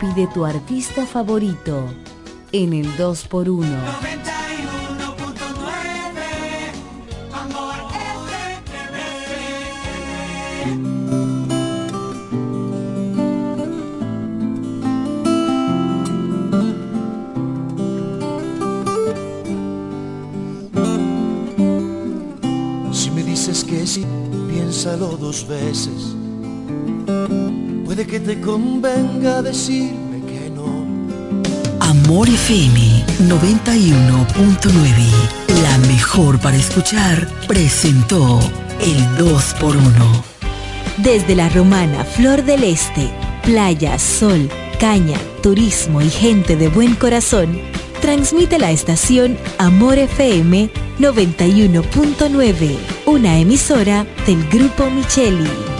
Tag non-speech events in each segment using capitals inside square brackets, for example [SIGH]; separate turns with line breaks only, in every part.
Pide tu artista favorito en el 2x1.
Si me dices que sí, piénsalo dos veces. Puede que te convenga decirme que no.
Amor FM 91.9, la mejor para escuchar, presentó el 2x1.
Desde la romana Flor del Este, playa, sol, caña, turismo y gente de buen corazón, transmite la estación Amor FM 91.9, una emisora del Grupo Micheli.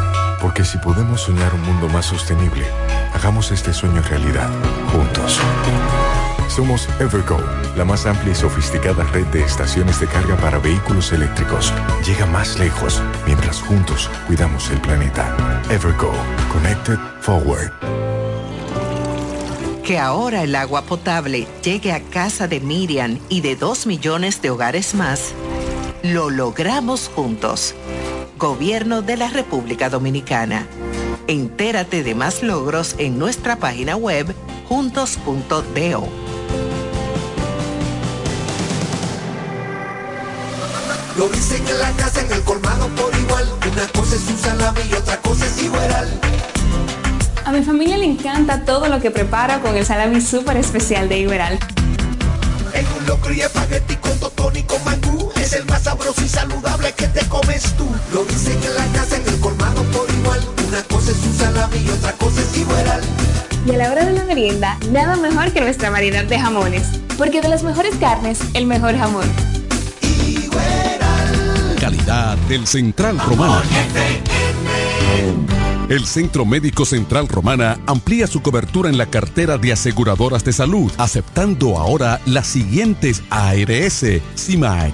Porque si podemos soñar un mundo más sostenible, hagamos este sueño realidad, juntos. Somos Evergo, la más amplia y sofisticada red de estaciones de carga para vehículos eléctricos. Llega más lejos mientras juntos cuidamos el planeta. Evergo, Connected Forward.
Que ahora el agua potable llegue a casa de Miriam y de dos millones de hogares más, lo logramos juntos. Gobierno de la República Dominicana. Entérate de más logros en nuestra página web juntos.do.
Lo dicen en la casa, en el colmado por igual. Una cosa es un salami y otra cosa es igual.
A mi familia le encanta todo lo que preparo con el salami súper especial de Iberal.
En un locro y espagueti con totón y con mangú. Es el más sabroso y saludable que te comes tú. Lo dicen en la casa, en el colmado por igual. Una cosa es un salami y otra cosa es igual.
Y a la hora de la merienda, nada mejor que nuestra variedad de jamones. Porque de las mejores carnes, el mejor jamón.
Calidad del Central Romana. El Centro Médico Central Romana amplía su cobertura en la cartera de aseguradoras de salud, aceptando ahora las siguientes ARS, CIMAC,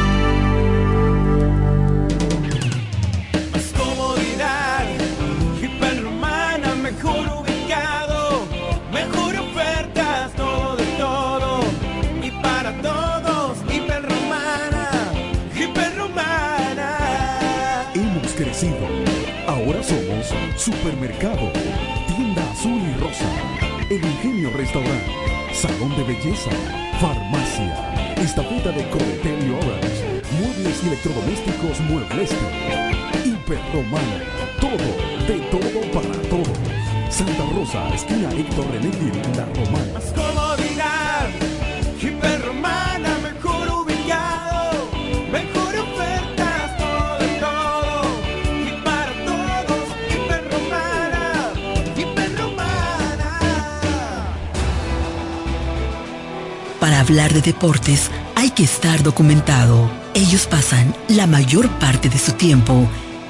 Hiperromana, todo, de todo para
todo. Santa Rosa, esquina Héctor René Gil, La Romana.
Comodidad. Hiperromana, mejor ubicado. Mejor ofertas, todo de todo. Y para todos, Hiperromana. Hiperromana.
Para hablar de deportes hay que estar documentado. Ellos pasan la mayor parte de su tiempo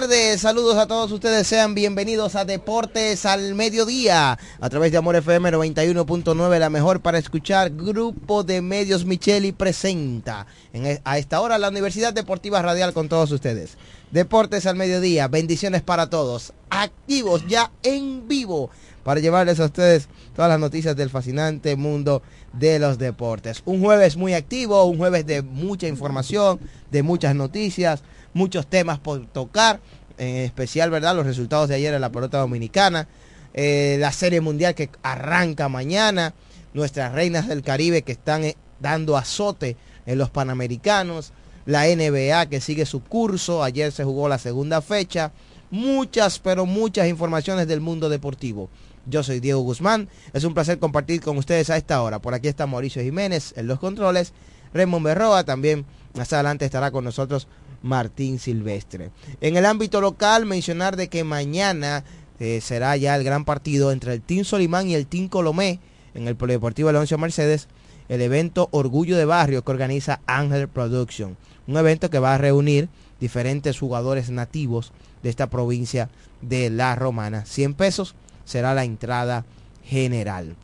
Tardes, saludos a todos ustedes, sean bienvenidos a Deportes al Mediodía, a través de Amor FM 91.9, la mejor para escuchar, Grupo de Medios Micheli presenta en e- a esta hora la Universidad Deportiva Radial con todos ustedes. Deportes al Mediodía, bendiciones para todos, activos ya en vivo para llevarles a ustedes todas las noticias del fascinante mundo de los deportes. Un jueves muy activo, un jueves de mucha información, de muchas noticias, muchos temas por tocar, en especial, ¿verdad? Los resultados de ayer en la pelota dominicana, eh, la serie mundial que arranca mañana, nuestras reinas del Caribe que están eh, dando azote en los Panamericanos, la NBA que sigue su curso, ayer se jugó la segunda fecha, muchas, pero muchas informaciones del mundo deportivo. Yo soy Diego Guzmán, es un placer compartir con ustedes a esta hora. Por aquí está Mauricio Jiménez en los controles, Raymond Berroa también, más adelante estará con nosotros Martín Silvestre. En el ámbito local, mencionar de que mañana eh, será ya el gran partido entre el Team Solimán y el Team Colomé en el Polideportivo Alonso Mercedes, el evento Orgullo de Barrio que organiza Ángel Production. Un evento que va a reunir diferentes jugadores nativos de esta provincia de La Romana. 100 pesos será la entrada general.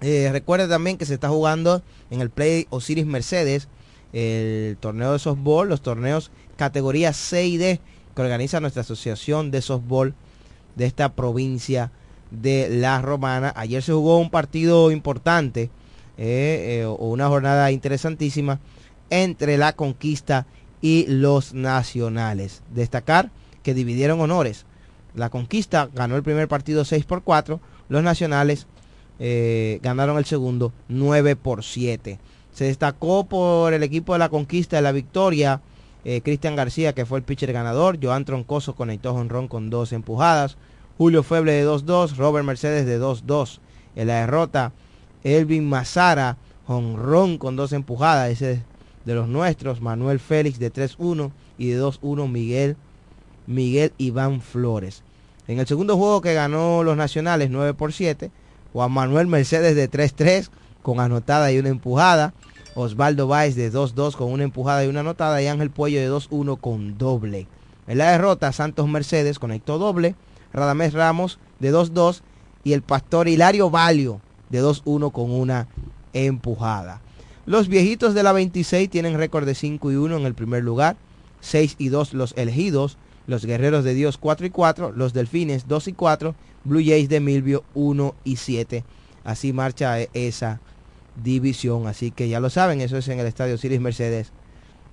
Eh, recuerde también que se está jugando en el Play Osiris Mercedes el torneo de softball, los torneos categoría C y D que organiza nuestra asociación de softball de esta provincia de La Romana. Ayer se jugó un partido importante eh, eh, o una jornada interesantísima entre la conquista y los nacionales. Destacar que dividieron honores. La conquista ganó el primer partido 6 por 4, los nacionales eh, ganaron el segundo 9 por 7. Se destacó por el equipo de la conquista de la victoria. Eh, Cristian García, que fue el pitcher ganador. Joan Troncoso conectó jonrón con dos empujadas. Julio Feble de 2-2. Robert Mercedes de 2-2. En la derrota, Elvin Mazara, jonrón con dos empujadas. Ese es de los nuestros. Manuel Félix de 3-1. Y de 2-1 Miguel, Miguel Iván Flores. En el segundo juego que ganó los nacionales 9 por 7. Juan Manuel Mercedes de 3-3 con anotada y una empujada. Osvaldo Báez de 2-2 con una empujada y una anotada. Y Ángel Puello de 2-1 con doble. En la derrota, Santos Mercedes conectó doble. Radamés Ramos de 2-2. Y el pastor Hilario Valio de 2-1 con una empujada. Los viejitos de la 26 tienen récord de 5 y 1 en el primer lugar. 6 y 2 los elegidos. Los guerreros de Dios 4 y 4. Los delfines 2 y 4. Blue Jays de Milvio 1 y 7. Así marcha esa división. Así que ya lo saben, eso es en el Estadio Ciris Mercedes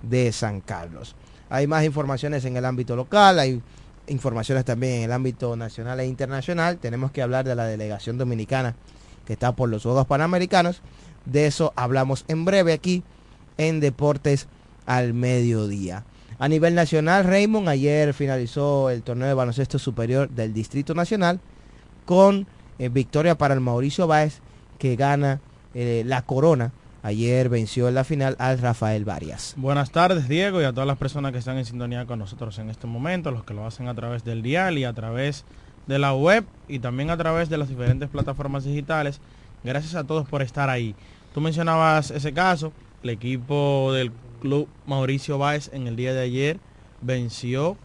de San Carlos. Hay más informaciones en el ámbito local, hay informaciones también en el ámbito nacional e internacional. Tenemos que hablar de la delegación dominicana que está por los Juegos Panamericanos. De eso hablamos en breve aquí en Deportes al Mediodía. A nivel nacional, Raymond ayer finalizó el torneo de baloncesto superior del Distrito Nacional con eh, victoria para el Mauricio Báez que gana eh, la corona. Ayer venció en la final al Rafael Varias.
Buenas tardes, Diego, y a todas las personas que están en sintonía con nosotros en este momento, los que lo hacen a través del dial y a través de la web y también a través de las diferentes plataformas digitales. Gracias a todos por estar ahí. Tú mencionabas ese caso, el equipo del club Mauricio Báez en el día de ayer venció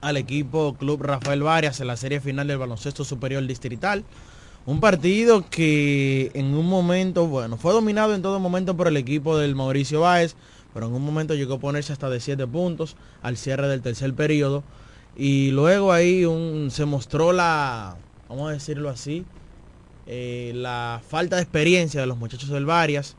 al equipo Club Rafael Varias en la serie final del baloncesto superior distrital. Un partido que en un momento, bueno, fue dominado en todo momento por el equipo del Mauricio Báez, pero en un momento llegó a ponerse hasta de 7 puntos al cierre del tercer periodo. Y luego ahí un, se mostró la, vamos a decirlo así, eh, la falta de experiencia de los muchachos del Varias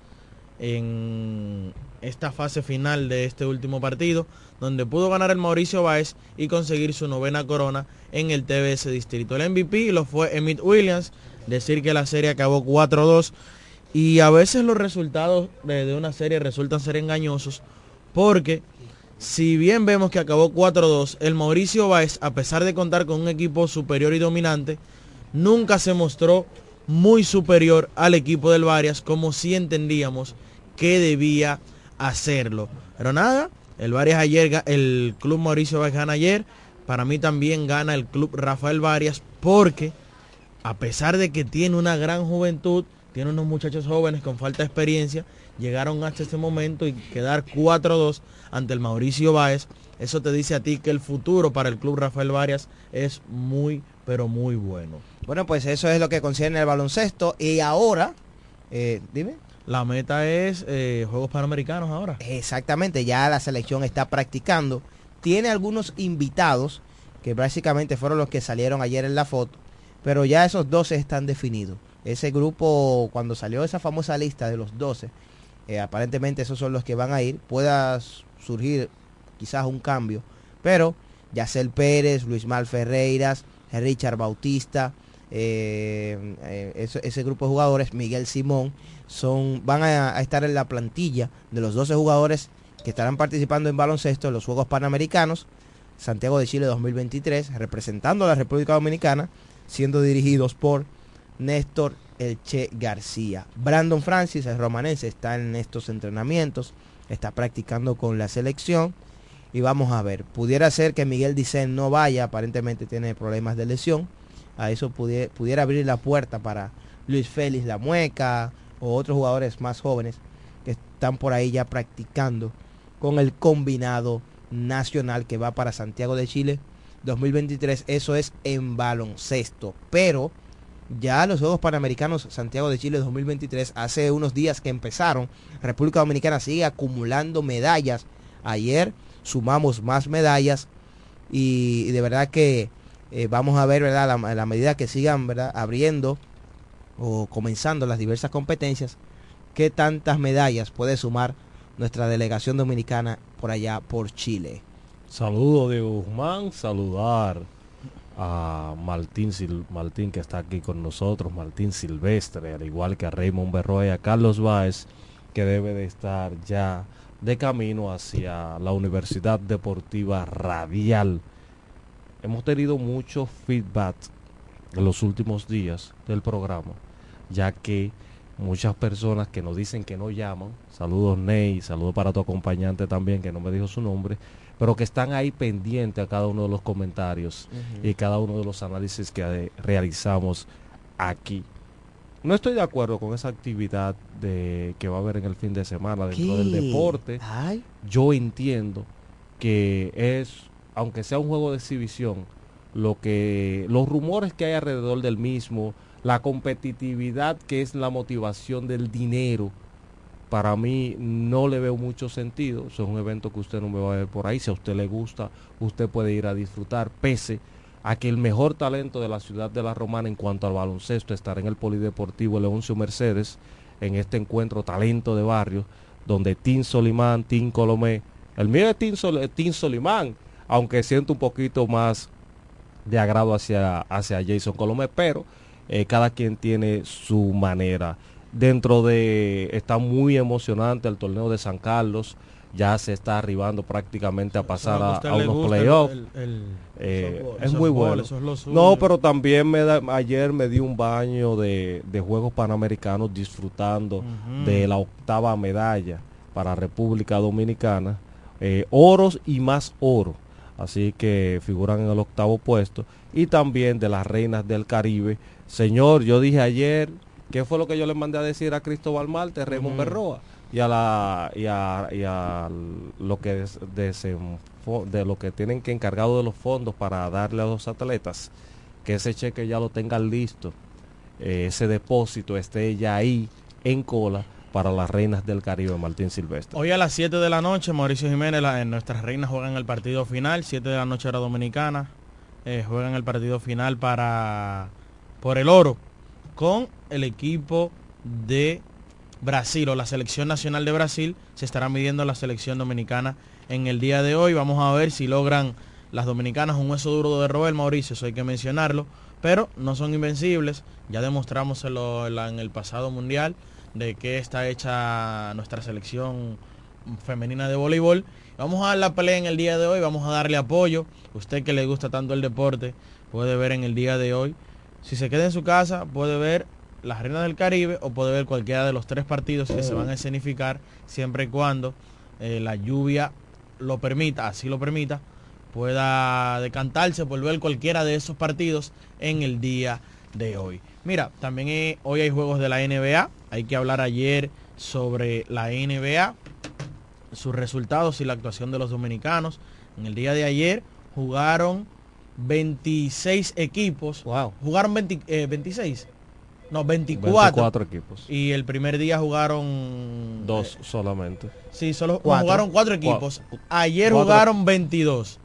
en esta fase final de este último partido, donde pudo ganar el Mauricio Báez y conseguir su novena corona en el TBS Distrito. El MVP lo fue Emmett Williams, decir que la serie acabó 4-2 y a veces los resultados de, una serie resultan ser engañosos porque si bien vemos que acabó 4-2, el Mauricio Báez, a pesar de contar con un equipo superior y dominante, nunca se mostró muy superior al equipo del Varias como si entendíamos que debía hacerlo. Pero nada, el Varias ayer, el club Mauricio Báez gana ayer, para mí también gana el club Rafael Varias porque a pesar de que tiene una gran juventud, tiene unos muchachos jóvenes con falta de experiencia, llegaron hasta este momento y quedar 4-2 ante el Mauricio Báez Eso te dice a ti que el futuro para el club Rafael Varias es muy, pero muy bueno.
Bueno, pues eso es lo que concierne el baloncesto. Y ahora, eh, dime.
La meta es eh, Juegos Panamericanos ahora.
Exactamente, ya la selección está practicando. Tiene algunos invitados que básicamente fueron los que salieron ayer en la foto, pero ya esos 12 están definidos. Ese grupo, cuando salió esa famosa lista de los 12, eh, aparentemente esos son los que van a ir. Pueda surgir quizás un cambio, pero Yacel Pérez, Luis Mal Ferreiras, Richard Bautista, eh, eh, ese, grupo de jugadores, Miguel Simón, son, van a, a estar en la plantilla de los 12 jugadores que estarán participando en baloncesto en los Juegos Panamericanos Santiago de Chile 2023, representando a la República Dominicana, siendo dirigidos por Néstor Elche García. Brandon Francis, el romanense, está en estos entrenamientos, está practicando con la selección. Y vamos a ver, pudiera ser que Miguel Dicen no vaya, aparentemente tiene problemas de lesión. A eso pudiera, pudiera abrir la puerta para Luis Félix La Mueca o otros jugadores más jóvenes que están por ahí ya practicando con el combinado nacional que va para Santiago de Chile 2023. Eso es en baloncesto. Pero ya los Juegos Panamericanos Santiago de Chile 2023, hace unos días que empezaron, República Dominicana sigue acumulando medallas. Ayer sumamos más medallas y, de verdad que eh, vamos a ver, ¿verdad? La, la medida que sigan, ¿verdad? Abriendo o comenzando las diversas competencias, qué tantas medallas puede sumar nuestra delegación dominicana por allá por Chile.
Saludo de Guzmán, saludar a Martín, Sil Martín que está aquí con nosotros, Martín Silvestre, al igual que a Raymond Berroa y a Carlos Báez, que debe de estar ya de camino hacia la Universidad Deportiva Radial. Hemos tenido mucho feedback en los últimos días del programa, ya que muchas personas que nos dicen que no llaman, saludos Ney, saludos para tu acompañante también que no me dijo su nombre, pero que están ahí pendientes a cada uno de los comentarios uh -huh. y cada uno de los análisis que realizamos aquí. No estoy de acuerdo con esa actividad de que va a haber en el fin de semana dentro ¿Qué? del deporte.
Ay.
Yo entiendo que es, aunque sea un juego de exhibición, lo que los rumores que hay alrededor del mismo, la competitividad que es la motivación del dinero, para mí no le veo mucho sentido. Eso es un evento que usted no me va a ver por ahí. Si a usted le gusta, usted puede ir a disfrutar, pese a que el mejor talento de la ciudad de la Romana en cuanto al baloncesto estará en el Polideportivo Leoncio Mercedes, en este encuentro talento de barrio, donde Tim Solimán, Tim Colomé, el mío es Tim, Sol, Tim Solimán, aunque siento un poquito más de agrado hacia, hacia Jason Colomé, pero eh, cada quien tiene su manera. Dentro de, está muy emocionante el torneo de San Carlos, ya se está arribando prácticamente a pasar a, a, unos playoffs. Eh, es muy bueno. no, pero también me da, ayer me di un baño de, de Juegos Panamericanos disfrutando uh -huh. de la octava medalla para República Dominicana. Eh, oros y más oro. Así que figuran en el octavo puesto. Y también de las reinas del Caribe. Señor, yo dije ayer, ¿qué fue lo que yo le mandé a decir a Cristóbal Marte, Raymond uh -huh. Berroa? y a la y a, y a lo que des, de lo que tienen que encargado de los fondos para darle a los atletas que ese cheque ya lo tengan listo eh, ese depósito esté ya ahí en cola para las reinas del Caribe Martín Silvestre.
Hoy a las 7 de la noche Mauricio Jiménez, la, nuestras reinas juegan el partido final, 7 de la noche era dominicana, eh, juegan el partido final para por el oro con el equipo de Brasil o la selección nacional de Brasil se estará midiendo la selección dominicana en el día de hoy. Vamos a ver si logran las dominicanas un hueso duro de roer, Mauricio, eso hay que mencionarlo, pero no son invencibles. Ya demostramos en, en el pasado mundial de que está hecha nuestra selección femenina de voleibol. Vamos a dar la pelea en el día de hoy, vamos a darle apoyo. Usted que le gusta tanto el deporte puede ver en el día de hoy. Si se queda en su casa, puede ver las Reinas del Caribe o puede ver cualquiera de los tres partidos que se van a escenificar siempre y cuando eh, la lluvia lo permita, así lo permita, pueda decantarse por ver cualquiera de esos partidos en el día de hoy. Mira, también eh, hoy hay juegos de la NBA, hay que hablar ayer sobre la NBA, sus resultados y la actuación de los dominicanos. En el día de ayer jugaron 26 equipos. Jugaron 20, eh, 26. No, 24.
24 equipos.
Y el primer día jugaron...
Dos solamente.
Sí, solo
Cuatro.
jugaron cuatro
Cua-
equipos. Ayer
cuatro.
jugaron 22.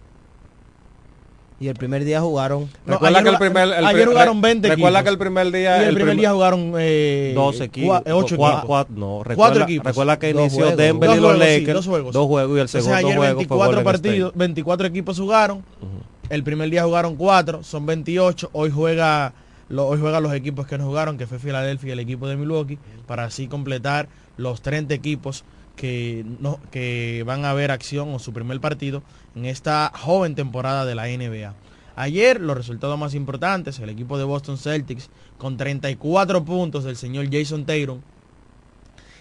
Y el primer día jugaron.
No,
Recuerda
ayer
que el primer, el
ayer jugaron
re-
20
Recuerda
equipos.
que el primer día...
Y el, primer
prim-
día jugaron eh,
dos equipos.
cua- eh, ocho
cua-
equipos.
cua- no, recuerda,
Cuatro equipos.
Recuerda que inició
juegos.
Denver
Dos
y los
juegos, sí,
Lakers.
dos juegos.
Dos juegos y el
Entonces,
segundo
ayer
juego fue
24
Golden
partidos,
State.
24 equipos jugaron. El primer día jugaron 4, son 28. Hoy juega juegan los equipos que no jugaron, que fue Filadelfia y el equipo de Milwaukee, para así completar los 30 equipos que, que van a ver acción o su primer partido en esta joven temporada de la NBA. Ayer los resultados más importantes, el equipo de Boston Celtics con 34 puntos del señor Jason Tatum,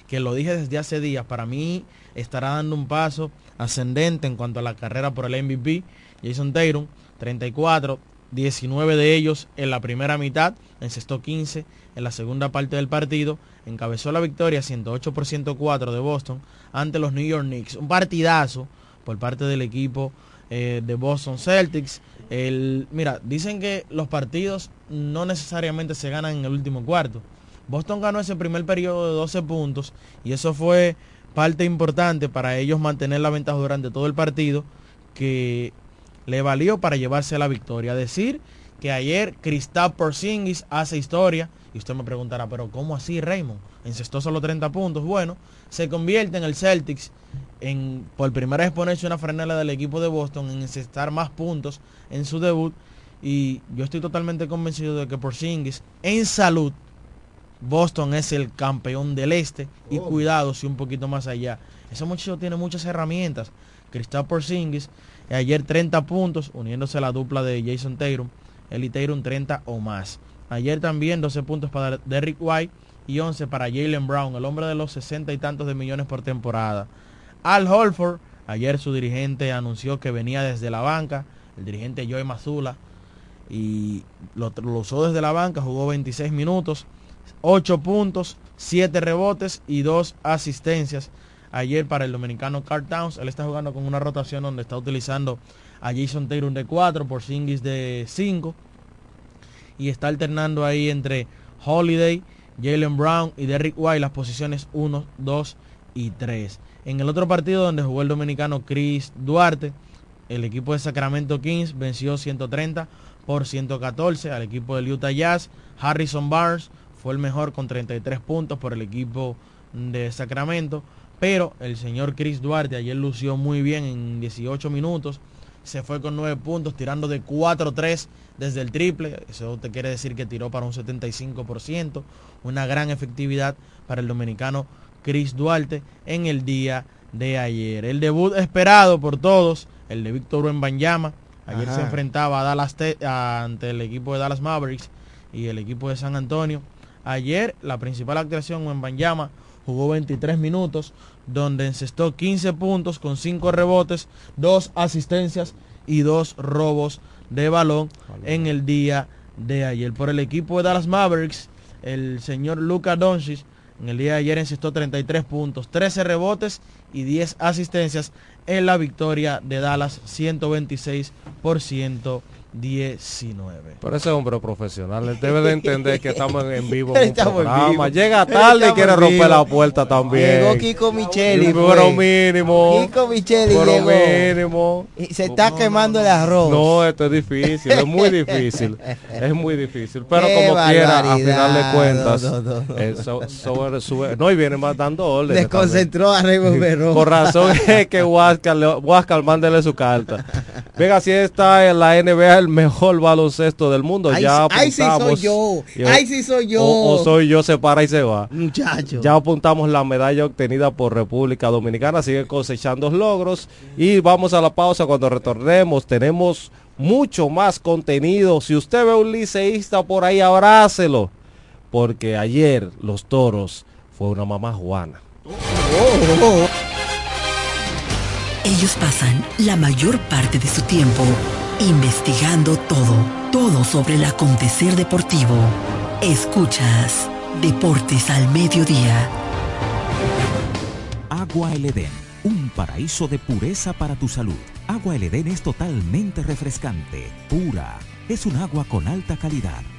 que lo dije desde hace días, para mí estará dando un paso ascendente en cuanto a la carrera por el MVP. Jason Tatum, 34, 19 de ellos en la primera mitad, encestó 15 en la segunda parte del partido, encabezó la victoria 108 por 104 de Boston ante los New York Knicks. Un partidazo por parte del equipo eh, de Boston Celtics. El, mira, dicen que los partidos no necesariamente se ganan en el último cuarto. Boston ganó ese primer periodo de 12 puntos y eso fue parte importante para ellos mantener la ventaja durante todo el partido que le valió para llevarse la victoria. Decir que ayer Kristaps Porzingis hace historia y usted me preguntará, pero ¿cómo así Raymond? Encestó solo 30 puntos. Bueno, se convierte en el Celtics en por primera vez ponerse una franela del equipo de Boston en encestar más puntos en su debut y yo estoy totalmente convencido de que Porzingis en salud Boston es el campeón del este y cuidado si un poquito más allá. Ese muchacho tiene muchas herramientas. Kristaps Porzingis ayer 30 puntos uniéndose a la dupla de Jason Tatum, y Tatum 30 o más. Ayer también 12 puntos para Derrick White y 11 para Jalen Brown, el hombre de los 60 y tantos de millones por temporada. Al Holford, ayer su dirigente anunció que venía desde la banca, el dirigente Joey Mazula, y lo, lo usó desde la banca, jugó 26 minutos, 8 puntos, 7 rebotes y 2 asistencias. Ayer para el dominicano Carl Towns, él está jugando con una rotación donde está utilizando a Jason Tatum de 4, por Singis de 5 y está alternando ahí entre Holiday, Jalen Brown y Derrick White las posiciones 1, 2 y 3. En el otro partido donde jugó el dominicano Chris Duarte, el equipo de Sacramento Kings venció 130 por 114 al equipo del Utah Jazz. Harrison Barnes fue el mejor con 33 puntos por el equipo de Sacramento. Pero el señor Chris Duarte ayer lució muy bien en 18 minutos. Se fue con 9 puntos, tirando de 4-3 desde el triple. Eso te quiere decir que tiró para un 75%. Una gran efectividad para el dominicano Chris Duarte en el día de ayer. El debut esperado por todos, el de Víctor Wembanyama. Ayer
Ajá.
se enfrentaba a Dallas ante el equipo de Dallas Mavericks y el equipo de San Antonio. Ayer la principal actuación Wembanyama jugó 23 minutos, donde encestó 15 puntos con 5 rebotes, 2 asistencias y 2 robos de balón en el día de ayer. Por el equipo de Dallas Mavericks, el señor Luka Doncic en el día de ayer encestó 33 puntos, 13 rebotes y 10 asistencias en la victoria de Dallas 126 por 119.
Pero ese hombre profesional, él debe de entender que estamos en- vivo [LAUGHS] en un
Estamos en
programa.
vivo.
Llega tarde y quiere romper
vivo.
la puerta también.
Llegó Kiko Micheli.
Pero mínimo.
Kiko Micheli
Pero
llegó.
mínimo.
Y se está quemando el arroz.
No, esto es difícil, es muy difícil. Es muy difícil. [LAUGHS] Pero
Qué
como quiera, a final de cuentas.
No, no, no.
eh, so- sube- no, y viene más dando órdenes.
Desconcentró a Raymond Verón.
Por razón es que Huáscar, Huáscar, mándele su carta. Venga, si está en la NBA el mejor baloncesto del mundo.
Ay,
ya
ay, sí soy
apuntamos.
yo. Ay, sí soy yo.
O, o soy yo, se para y se va.
Muchacho.
Ya apuntamos la medalla obtenida por República Dominicana, sigue cosechando logros y vamos a la pausa cuando retornemos. Tenemos mucho más contenido. Si usted ve un liceísta por ahí, abrácelo. Porque ayer los toros fue una mamá juana.
Ellos pasan la mayor parte de su tiempo investigando todo, todo sobre el acontecer deportivo. Escuchas Deportes al Mediodía.
Agua El Edén, un paraíso de pureza para tu salud. Agua El Edén es totalmente refrescante, pura. Es un agua con alta calidad,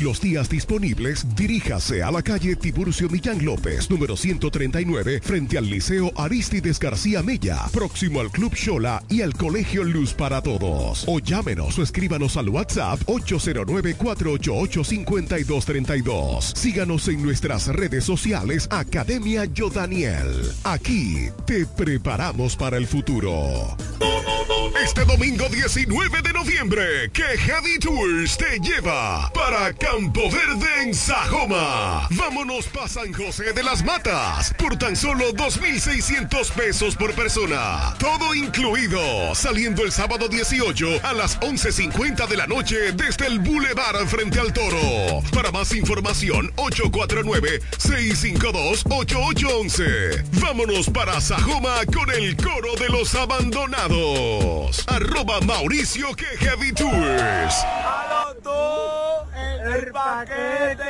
los días disponibles, diríjase a la calle Tiburcio Millán López, número 139, frente al Liceo Aristides García Mella, próximo al Club Shola y al Colegio Luz para Todos. O llámenos o escríbanos al WhatsApp 809-488-5232. Síganos en nuestras redes sociales Academia Yodaniel. Aquí te preparamos para el futuro. Este domingo 19 de noviembre, que Heavy Tours te lleva para Campo Verde en Sajoma. Vámonos para San José de las Matas por tan solo 2.600 pesos por persona. Todo incluido, saliendo el sábado 18 a las 11.50 de la noche desde el Boulevard frente al Toro. Para más información, 849-652-8811. Vámonos para Sajoma con el coro de los abandonados. Arroba Mauricio que Heavy Tours.
El paquete.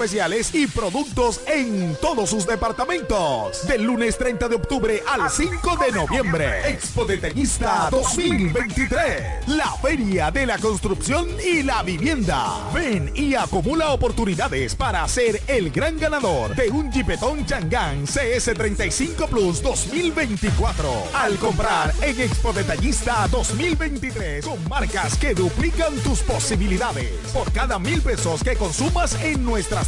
y productos en todos sus departamentos. Del lunes 30 de octubre al 5 de noviembre. Expo Detallista 2023. La Feria de la Construcción y la Vivienda. Ven y acumula oportunidades para ser el gran ganador de un Jeepetón Changán CS35 Plus 2024. Al comprar en Expo Detallista 2023 con marcas que duplican tus posibilidades. Por cada mil pesos que consumas en nuestras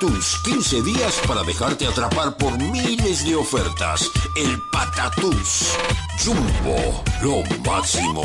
Patatús, 15 días para dejarte atrapar por miles de ofertas. El Patatús. Jumbo, lo máximo.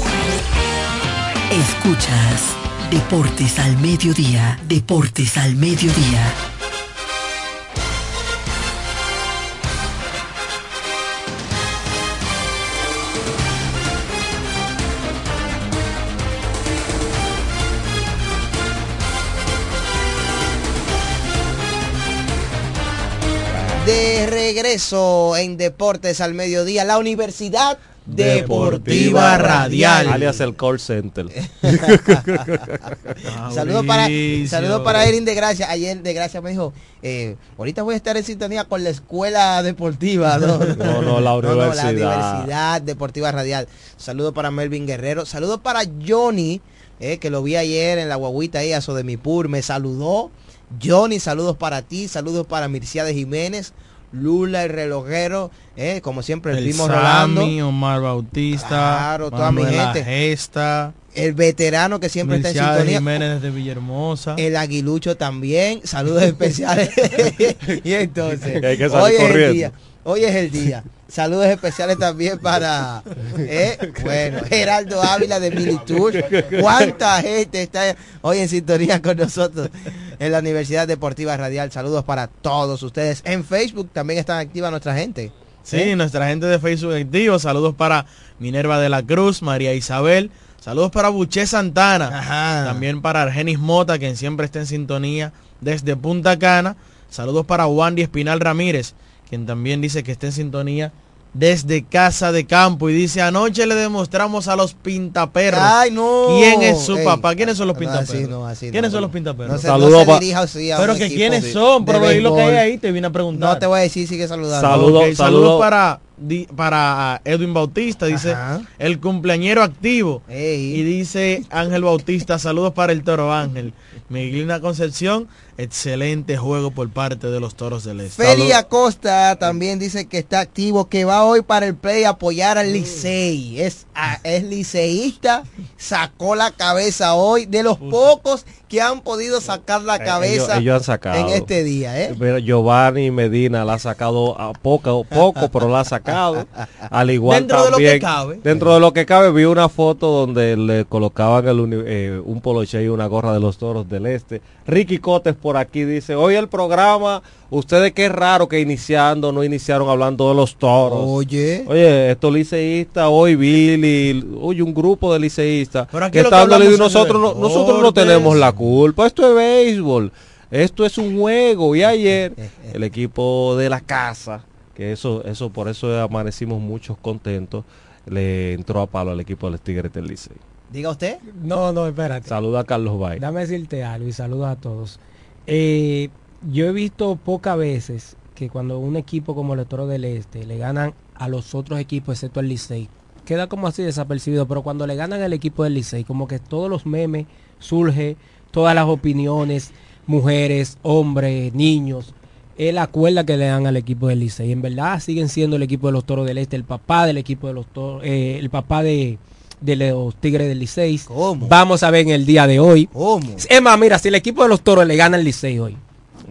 Escuchas Deportes al Mediodía, Deportes al Mediodía.
De regreso en Deportes al Mediodía, la Universidad Deportiva Radial.
Alias el call center. [LAUGHS]
Saludos para, saludo para Erin de Gracia. Ayer de Gracia me dijo, eh, ahorita voy a estar en sintonía con la escuela deportiva. No,
no, no, la [LAUGHS] universidad.
la Universidad Deportiva Radial. Saludos para Melvin Guerrero. Saludos para Johnny, eh, que lo vi ayer en la guaguita ahí, a Sodemipur. Me saludó. Johnny, saludos para ti. Saludos para Mircea de Jiménez. Lula el relojero, eh, como siempre el,
El
primo
Sammy,
Rolando.
Omar Bautista,
Claro, toda mi gente.
Gesta,
El veterano que siempre está en sintonía.
Jiménez de Villahermosa.
El aguilucho también. Saludos [LAUGHS] especiales. [LAUGHS] y entonces, [LAUGHS]
Hay que salir
hoy es el
corriendo.
día. Hoy es el día. Saludos especiales también para, eh, bueno, Geraldo Ávila de Militur. ¿Cuánta gente está hoy en sintonía con nosotros en la Universidad Deportiva Radial? Saludos para todos ustedes. En Facebook también están activa nuestra gente.
Sí,
¿Eh?
nuestra gente de Facebook activo. Saludos para Minerva de la Cruz, María Isabel. Saludos para Buché Santana. También para Argenis Mota, quien siempre está en sintonía desde Punta Cana. Saludos para Wandy Espinal Ramírez, quien también dice que está en sintonía desde Casa de Campo. Y dice, anoche le demostramos a los pintaperros.
Ay, no.
¿Quién es su
Ey.
papá? ¿Quiénes son los
No,
pintaperros?
así no, así no.
¿Quiénes son los pintaperros?
No se,
Saludos
no se
pa-
dirija así a
Pero que quiénes
de-
son, pero ahí lo que hay ahí te vine a preguntar.
No te voy a decir, sigue saludando.
Saludos,
Ok, saludos para, di- para Edwin Bautista, dice
Ajá.
el cumpleañero activo.
Ey.
Y dice Ángel Bautista, saludos para el Toro Ángel. Miguelina Concepción, excelente juego por parte de los Toros del Este.
Feli Acosta también dice que está activo, que va hoy para el play a apoyar al Licey. Es, a- es liceísta, sacó la cabeza hoy, de los pocos que han podido sacar la
Eh,
cabeza
ellos, ellos han sacado.
en este día. ¿eh?
Pero Giovanni Medina la ha sacado a poco, poco, pero la ha sacado. Al igual
Dentro de lo que
también,
cabe.
Dentro de lo que cabe, vi una foto donde le colocaban el eh, un poloche y una gorra de los toros del este. Ricky Cotes por aquí dice, hoy el programa, ustedes qué raro que iniciando, no iniciaron hablando de los toros.
Oye.
Oye, estos liceístas, hoy Billy, oye, un grupo de liceístas
Pero aquí
que
lo que
está hablando de nosotros, no, nosotros no tenemos la culpa, esto es béisbol, esto es un juego y ayer [LAUGHS] el equipo de la casa, que eso, eso por eso amanecimos muchos contentos, le entró a palo al equipo de los Tigres del Licey.
Diga usted.
No, no, espérate.
Saluda a Carlos Bay.
Dame decirte algo y saludos a todos. Eh, yo he visto pocas veces que cuando un equipo como el Toro del Este le ganan a los otros equipos, excepto al Licey, queda como así desapercibido, pero cuando le ganan al equipo del Licey, como que todos los memes surge, todas las opiniones, mujeres, hombres, niños, es la cuerda que le dan al equipo del Licey. En verdad siguen siendo el equipo de los Toros del Este, el papá del equipo de los Toros, eh, el papá de, de los Tigres del Licey. Vamos a ver en el día de hoy. Es más, mira, si el equipo de los Toros le gana al Licey hoy,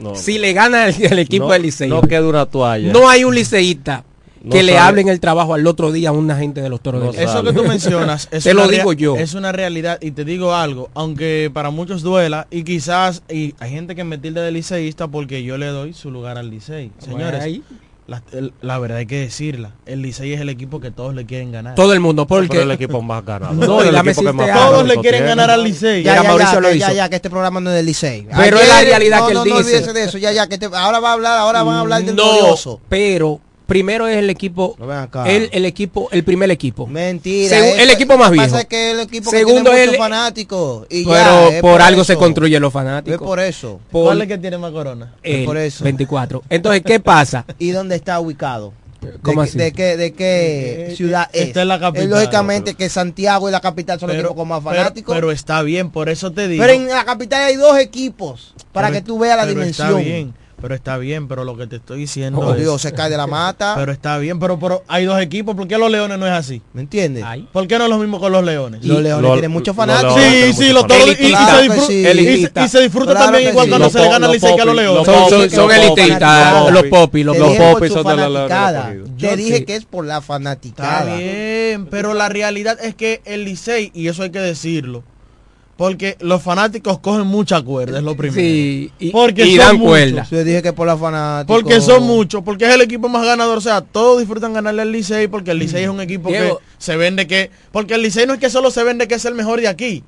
No,
si le gana el, el equipo
no,
del Licey,
no
hoy,
queda una toalla.
no hay un liceísta
No
que le hablen el trabajo al otro día a una gente de los Toros del.
Eso que tú mencionas, [LAUGHS] es
te lo digo yo.
Es una realidad y te digo algo, aunque para muchos duela y quizás y hay gente que me tilde de liceísta porque yo le doy su lugar al Licey. Señores. La, el- la verdad hay que decirla. El Licey es el equipo que todos le quieren ganar.
Todo el mundo, porque
Pero el equipo más ganador.
No,
el equipo que más.
Todos le quieren
tiene.
ganar al Licey.
Ya, ya,
Mauricio
ya,
lo
que, ya,
hizo.
ya, que este programa no es del Licey.
Pero es la realidad
no,
que él
no,
dice.
No olvídese de eso, ya, ya, que este- ahora va a hablar, ahora van a hablar del
no,
glorioso.
pero primero es el equipo,
No, ven acá.
el, el equipo, el primer equipo.
Mentira.
Segu-
eso-
el equipo más
lo que
viejo.
pasa es que el equipo
Segundo
que tiene
es
muchos
el-
fanáticos. Y
pero
ya, es
por, algo se
eso.
construyen los
Es
fanáticos.
por eso.
Por
¿Cuál es que tiene más corona?
el
por eso.
24. Entonces, ¿qué pasa? [LAUGHS]
¿Y dónde está ubicado?
¿Cómo
¿De,
así?
¿De qué, de qué
Eh,
ciudad es?
está en la capital.
Es lógicamente que Santiago y la capital son los
Pero,
equipos con más
pero-
fanáticos.
pero está bien, por eso te digo.
Pero en la capital hay dos equipos para
Pero-
que tú veas la
pero
dimensión.
Está bien, pero está bien, pero lo que te estoy diciendo
Oh,
es-
Dios, se cae de la mata.
Pero está bien, pero, pero hay dos equipos, ¿por qué los leones no es así?
¿Me entiendes?
Ay.
¿Por qué no es lo mismo con los leones?
Los leones
Lo-
tienen muchos fanáticos.
Sí, sí, los toros y, se disfruta,
sí.
y,
Elitista.
y se disfruta
Claro
también igual
sí.
cuando
Los
se le gana al
los
Licey que a los leones.
Son, son, elitistas,
popis.
los popis, los popis.
son de la-
fanaticada. Te
Yo
dije que es por la
Está
fanaticada.
bien, pero la realidad es que el Licey, y eso hay que decirlo, porque los fanáticos cogen mucha cuerda, es lo primero.
Sí, y,
Porque
y
son
dan
muchos.
cuerda.
Yo dije que por la fanática.
Porque son muchos, porque es el equipo más ganador, o sea, todos disfrutan ganarle al Licey porque el Licey es un equipo
Diego.
que se vende que, porque el Licey no es que solo se vende que es el mejor de aquí.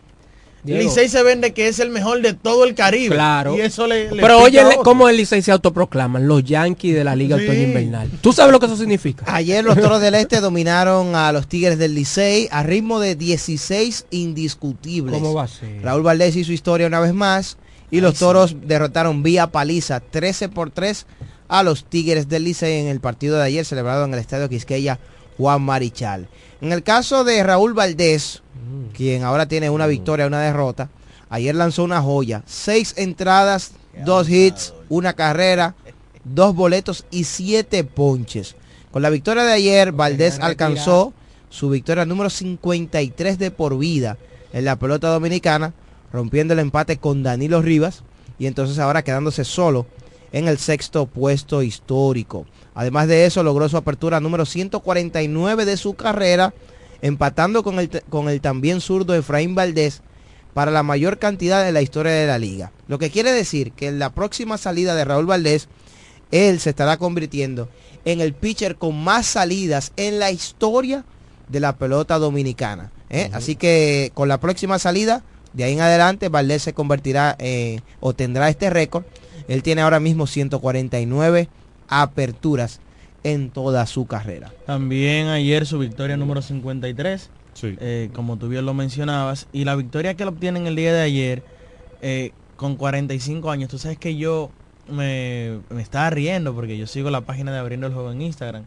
Licey se vende que es el mejor de todo el Caribe.
Claro.
Y eso le, le
Pero oye, cómo el Licey se autoproclaman, los Yankees de la Liga
Sí.
Otoño Invernal. ¿Tú sabes lo que eso significa?
Ayer los Toros del Este dominaron a los Tigres del Licey a ritmo de 16 indiscutibles.
¿Cómo va a ser?
Raúl Valdés hizo historia una vez más y los Toros derrotaron vía paliza 13 por 3 a los Tigres del Licey en el partido de ayer celebrado en el Estadio Quisqueya Juan Marichal. En el caso de Raúl Valdés, quien ahora tiene una victoria, una derrota, ayer lanzó una joya, seis entradas, dos hits, una carrera, dos boletos y siete ponches. Con la victoria de ayer, Valdés alcanzó su victoria número 53 de por vida en la pelota dominicana, rompiendo el empate con Danilo Rivas y entonces ahora quedándose solo en el sexto puesto histórico. Además de eso, logró su apertura número 149 de su carrera, empatando con el, con el también zurdo Efraín Valdés para la mayor cantidad de la historia de la liga. Lo que quiere decir que en la próxima salida de Raúl Valdés, él se estará convirtiendo en el pitcher con más salidas en la historia de la pelota dominicana. ¿eh? Así que con la próxima salida, de ahí en adelante, Valdés se convertirá eh, o tendrá este récord. Él tiene ahora mismo 149 aperturas en toda su carrera.
También ayer su victoria número 53,
Sí.
eh, como tú bien lo mencionabas, y la victoria que lo obtiene en el día de ayer, eh, con 45 años, tú sabes que yo me, me estaba riendo porque yo sigo la página de Abriendo el Juego en Instagram,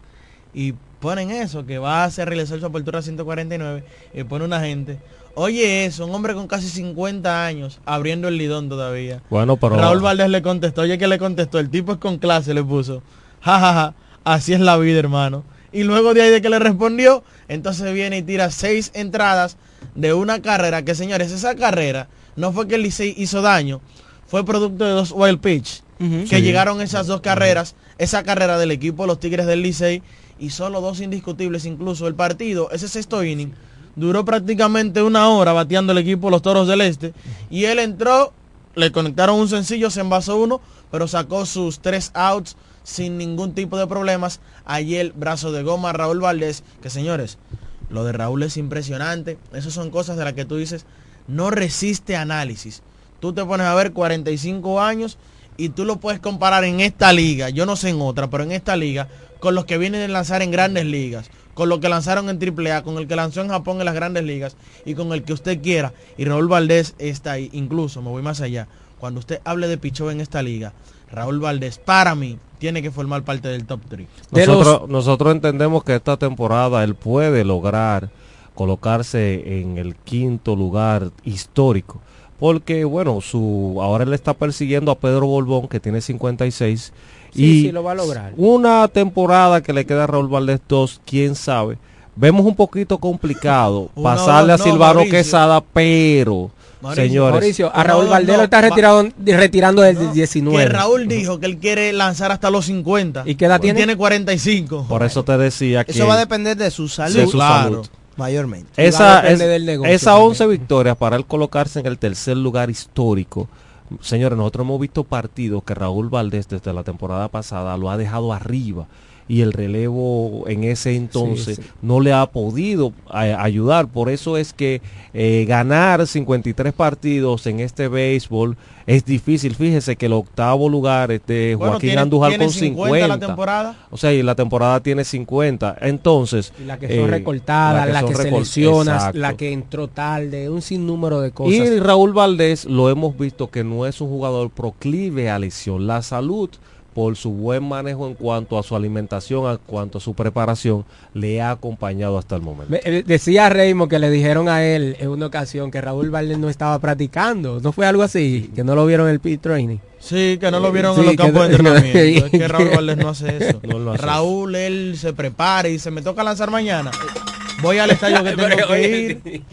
y ponen eso, que va a hacer realizar su apertura 149, y pone una gente, oye eso, un hombre con casi 50 años, abriendo el lidón todavía.
Bueno, pero
Raúl Valdés le contestó, oye que le contestó, el tipo es con clase, le puso, jajaja, así es la vida, hermano. Y luego de ahí de que le respondió, entonces viene y tira seis entradas de una carrera, que señores, esa carrera no fue que el Licey hizo daño, fue producto de dos wild pitch, que
Sí.
llegaron esas dos carreras, esa carrera del equipo de los Tigres del Licey, y solo dos indiscutibles incluso. El partido, ese sexto inning, duró prácticamente una hora bateando el equipo los Toros del Este, y él entró, le conectaron un sencillo, se envasó uno, pero sacó sus tres outs sin ningún tipo de problemas. Ayer brazo de goma Raúl Valdés, que señores, lo de Raúl es impresionante. Esas son cosas de las que tú dices, no resiste análisis. Tú te pones a ver 45 años y tú lo puedes comparar en esta liga, yo no sé en otra, pero en esta liga, con los que vienen a lanzar en grandes ligas, con lo que lanzaron en AAA, con el que lanzó en Japón en las grandes ligas y con el que usted quiera. Y Raúl Valdés está ahí. Incluso, me voy más allá. Cuando usted hable de pichó en esta liga, Raúl Valdés, para mí, tiene que formar parte del top 3.
De
nosotros, nosotros entendemos que esta temporada él puede lograr colocarse en el quinto lugar histórico. Porque, bueno, su ahora él está persiguiendo a Pedro Borbón, que tiene 56.
Sí,
y
sí, lo va a lograr.
una temporada que le queda a Raúl Valdés 2, quién sabe. Vemos un poquito complicado [LAUGHS] pasarle a
no,
Silvano
Mauricio.
Quesada, pero,
Mauricio,
señores,
Mauricio, a Raúl
no,
Valdés
no,
lo está
va-
retirado, retirando desde
No,
19.
Que Raúl dijo que él quiere lanzar hasta los 50.
¿Y qué edad tiene?
Tiene 45.
por eso te decía que
Eso va a depender de su salud,
de su
claro.
salud.
mayormente.
Esa, es-
del negocio
esa
también.
11 victorias para él colocarse en el tercer lugar histórico. Señores, nosotros hemos visto partidos que Raúl Valdés desde la temporada pasada lo ha dejado arriba y el relevo en ese entonces
Sí, sí.
no le ha podido ayudar. Por eso es que eh, ganar 53 partidos en este béisbol es difícil. Fíjese que el octavo lugar es de
Bueno,
Joaquín
tiene-
Andújar
tiene
con
50 la
50.
temporada.
O sea, y la temporada tiene 50. Entonces...
Y la que son
eh,
recortadas, la que, lesiona,
Exacto.
la que entró tarde, un sinnúmero de cosas.
Y Raúl Valdés lo hemos visto que no es un jugador proclive a lesión. La salud, por su buen manejo en cuanto a su alimentación, en cuanto a su preparación, le ha acompañado hasta el momento.
Me- eh, Decía Raymond que le dijeron a él en una ocasión que Raúl Valdés no estaba practicando. ¿No fue algo así? Que no lo vieron en el pit training.
Sí, que no lo vieron
Sí,
en los campos de
no- [LAUGHS]
entrenamiento. es que Raúl [LAUGHS] Valdés no hace eso.
No lo hace.
Raúl, él se prepara y dice, me toca lanzar mañana. Voy al estadio que [LAUGHS] tengo que ir.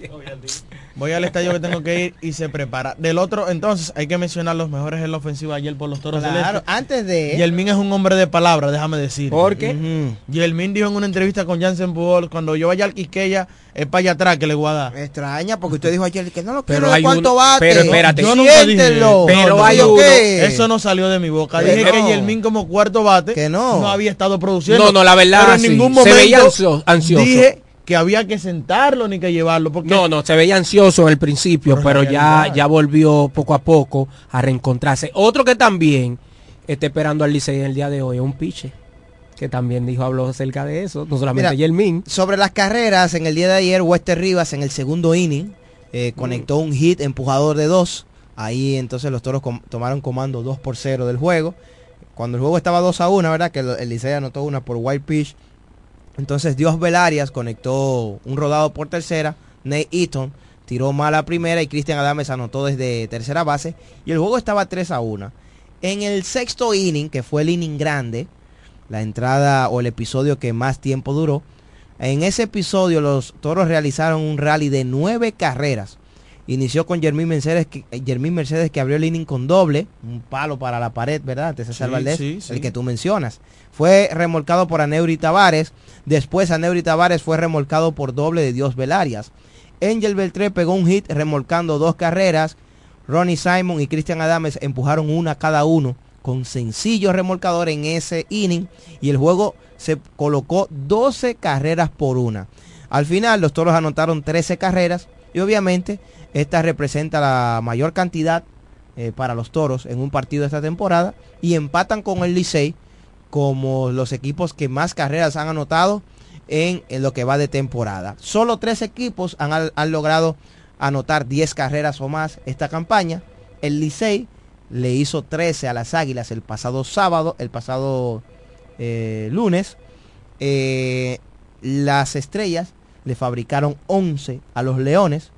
Voy al estadio que tengo que ir y se prepara. Del otro, entonces, hay que mencionar los mejores en la ofensiva ayer por los toros
Claro,
Este.
antes de...
Yelmin es un hombre de palabra, déjame decir.
¿Por qué?
Ujú. Yelmin dijo en una entrevista con Jansen Pujol, cuando yo vaya al Quisqueya, es para allá atrás que le voy a dar.
Me extraña porque usted dijo ayer que no lo
Pero
quiero
hay
cuánto
uno-
bate.
pero espérate.
Yo nunca dije-
Siéntelo.
Pero
No,
hay
¿yo
uno-
qué?
Eso no salió de mi boca.
Que
Dije que
no.
Yelmin como cuarto bate
Que no.
había estado produciendo.
No, no, la verdad,
Pero en
sí.
ningún
Se
momento
veía ansio- ansioso.
dije que había que sentarlo ni que llevarlo. Porque
No, no, se veía ansioso en el principio,
Pero
ya, ya volvió poco a poco a reencontrarse. Otro que también está esperando al Licey en el día de hoy es un piche, que también dijo, habló acerca de eso, no solamente
Mira,
Yelmin.
Sobre las carreras, en el día de ayer, Wester Rivas en el segundo inning eh, conectó un hit empujador de dos. Ahí entonces los toros com- tomaron comando 2 por 0 del juego. Cuando el juego estaba 2 a 1, ¿verdad? Que el el Licey anotó una por white pitch. Entonces Dios Velarias conectó un rodado por tercera. Nate Eaton tiró mal a primera y Cristian Adames anotó desde tercera base. Y el juego estaba 3 a 1. En el sexto inning, que fue el inning grande, la entrada o el episodio que más tiempo duró. En ese episodio los toros realizaron un rally de nueve carreras. Inició con Jermín Mercedes, que, eh, Jermín Mercedes que abrió el inning con doble, un palo para la pared, ¿verdad? De César
Sí,
Valdés,
sí, sí.
el que tú mencionas. Fue remolcado por Aneuri Tavares. Después Aneuri Tavares fue remolcado por doble de Dios Velarias. Angel Beltré pegó un hit remolcando dos carreras. Ronnie Simon y Cristian Adames empujaron una cada uno con sencillo remolcador en ese inning y el juego se colocó 12 carreras por una. Al final los toros anotaron 13 carreras y obviamente esta representa la mayor cantidad eh, para los toros en un partido de esta temporada y empatan con el Licey como los equipos que más carreras han anotado en, lo que va de temporada. Solo tres equipos han logrado anotar 10 carreras o más esta campaña. El Licey le hizo 13 a las Águilas el pasado sábado, el pasado eh, lunes. Eh, las Estrellas le fabricaron 11 a los Leones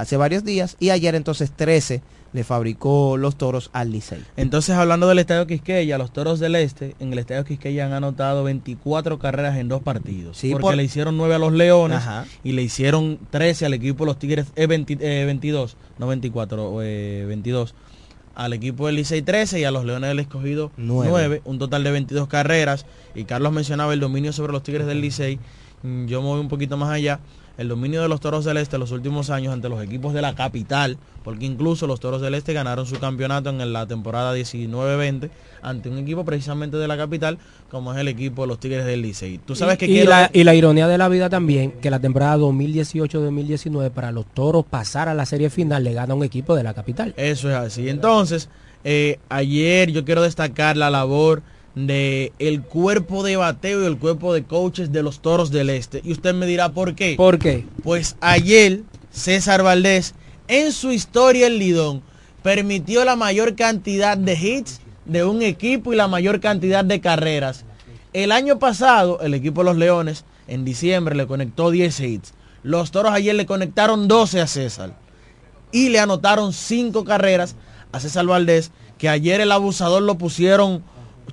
hace varios días y ayer entonces 13 le fabricó los Toros al Licey.
Entonces, hablando del Estadio Quisqueya, los Toros del Este, en el Estadio Quisqueya han anotado 24 carreras en dos partidos.
Sí,
porque
por-
le hicieron 9 a los Leones
Ajá.
y le hicieron 13 al equipo de los Tigres, eh, 20 eh, 22, no 24, eh, 22. Al equipo del Licey 13 y a los Leones del Escogido
Nueve.
9, un total de 22 carreras. Y Carlos mencionaba el dominio sobre los Tigres del Licey. Mm, Yo me voy un poquito más allá. El dominio de los Toros del Este en los últimos años ante los equipos de la capital, porque incluso los Toros del Este ganaron su campeonato en la temporada 19-20 ante un equipo precisamente de la capital, como es el equipo de los Tigres del Licey. Tú sabes que
y, y
quiero-
la, y la ironía de la vida también, que la temporada 2018-2019 para los toros pasar a la serie final le gana un equipo de la capital.
Eso es así. Entonces, eh, ayer yo quiero destacar la labor de el cuerpo de bateo y el cuerpo de coaches de los Toros del Este. Y usted me dirá por qué.
¿Por qué?
Pues ayer César Valdés, en su historia en Lidón, permitió la mayor cantidad de hits de un equipo y la mayor cantidad de carreras. El año pasado, el equipo de los Leones, en diciembre, le conectó 10 hits. Los Toros ayer le conectaron 12 a César. Y le anotaron 5 carreras a César Valdés, que ayer el abusador lo pusieron,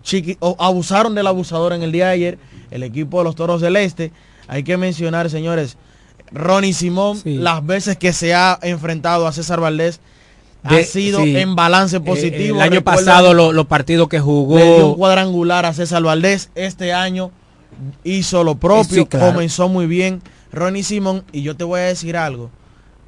chiqui- o abusaron del abusador en el día de ayer, el equipo de los Toros del Este. Hay que mencionar, señores, Ronnie Simón, las veces que se ha enfrentado a César Valdés, ha sido
sí.
en balance
Eh,
positivo.
el año pasado lo- los partidos que jugó...
le dio un cuadrangular a César Valdés. Este año hizo lo propio,
Sí, claro.
comenzó muy bien Ronnie Simón. Y yo te voy a decir algo.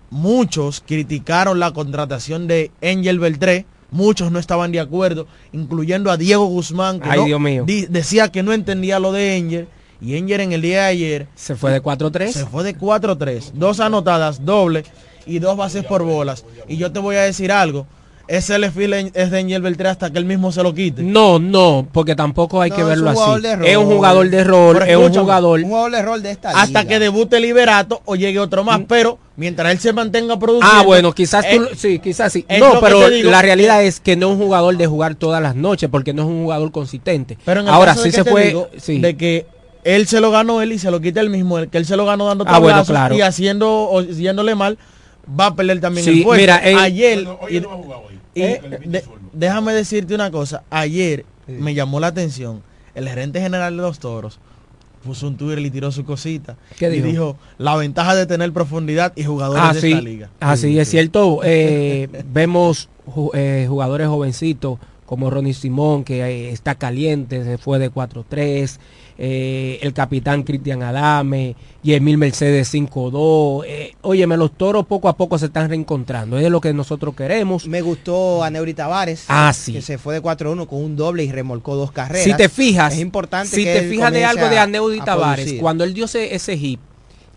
Muchos criticaron la contratación de Angel Beltré muchos no estaban de acuerdo, incluyendo a Diego Guzmán, que
Ay,
no-
Dios mío.
di- decía que no entendía lo de Enger. Y Enger en el día de ayer
Se fue de 4-3.
se fue de 4-3, dos anotadas, doble y dos bases por bolas. Y yo te voy a decir algo, ese le es de Enger Beltré hasta que él mismo se lo quite.
No, no, porque tampoco hay que
No,
verlo así.
de.
Es un jugador de rol, es un jugador.
Un jugador de rol de esta
hasta
liga.
que debute Liberato o llegue otro más, pero mientras él se mantenga produciendo.
Ah, bueno, quizás tú, sí, quizás sí. No, pero
digo,
la realidad es que no es un jugador de jugar todas las noches, porque no es un jugador consistente.
Pero en el
Ahora
caso de
sí
que
se
te
fue,
digo,
sí.
de que él se lo ganó él y se lo quita él mismo, el que él se lo ganó dando
Ah, bueno, claro.
y haciendo o yéndole mal, va a perder también
Sí,
el puesto.
mira,
ayer y- y de- déjame decirte una cosa, ayer me llamó la atención, el gerente general de los Toros puso un Twitter y tiró su cosita
¿Qué
y
dijo?
dijo la ventaja de tener profundidad y jugadores
Ah,
de
sí,
esta liga.
ah, sí, es cierto. [LAUGHS] eh, vemos ju- eh, jugadores jovencitos como Ronnie Simón, que eh, está caliente, se fue de 4-3. eh, el capitán Cristian Adame y Emil Mercedes 5-2. Eh, óyeme, los toros poco a poco se están reencontrando. Es lo que nosotros queremos.
Me gustó a Neuri Tavares,
Ah, sí.
que se fue de 4-1 con un doble y remolcó dos carreras.
Si te fijas,
es importante
si
que
te fijas de algo de
a-
Aneudi
a
Tavares,
producir.
cuando él dio ese, ese hit,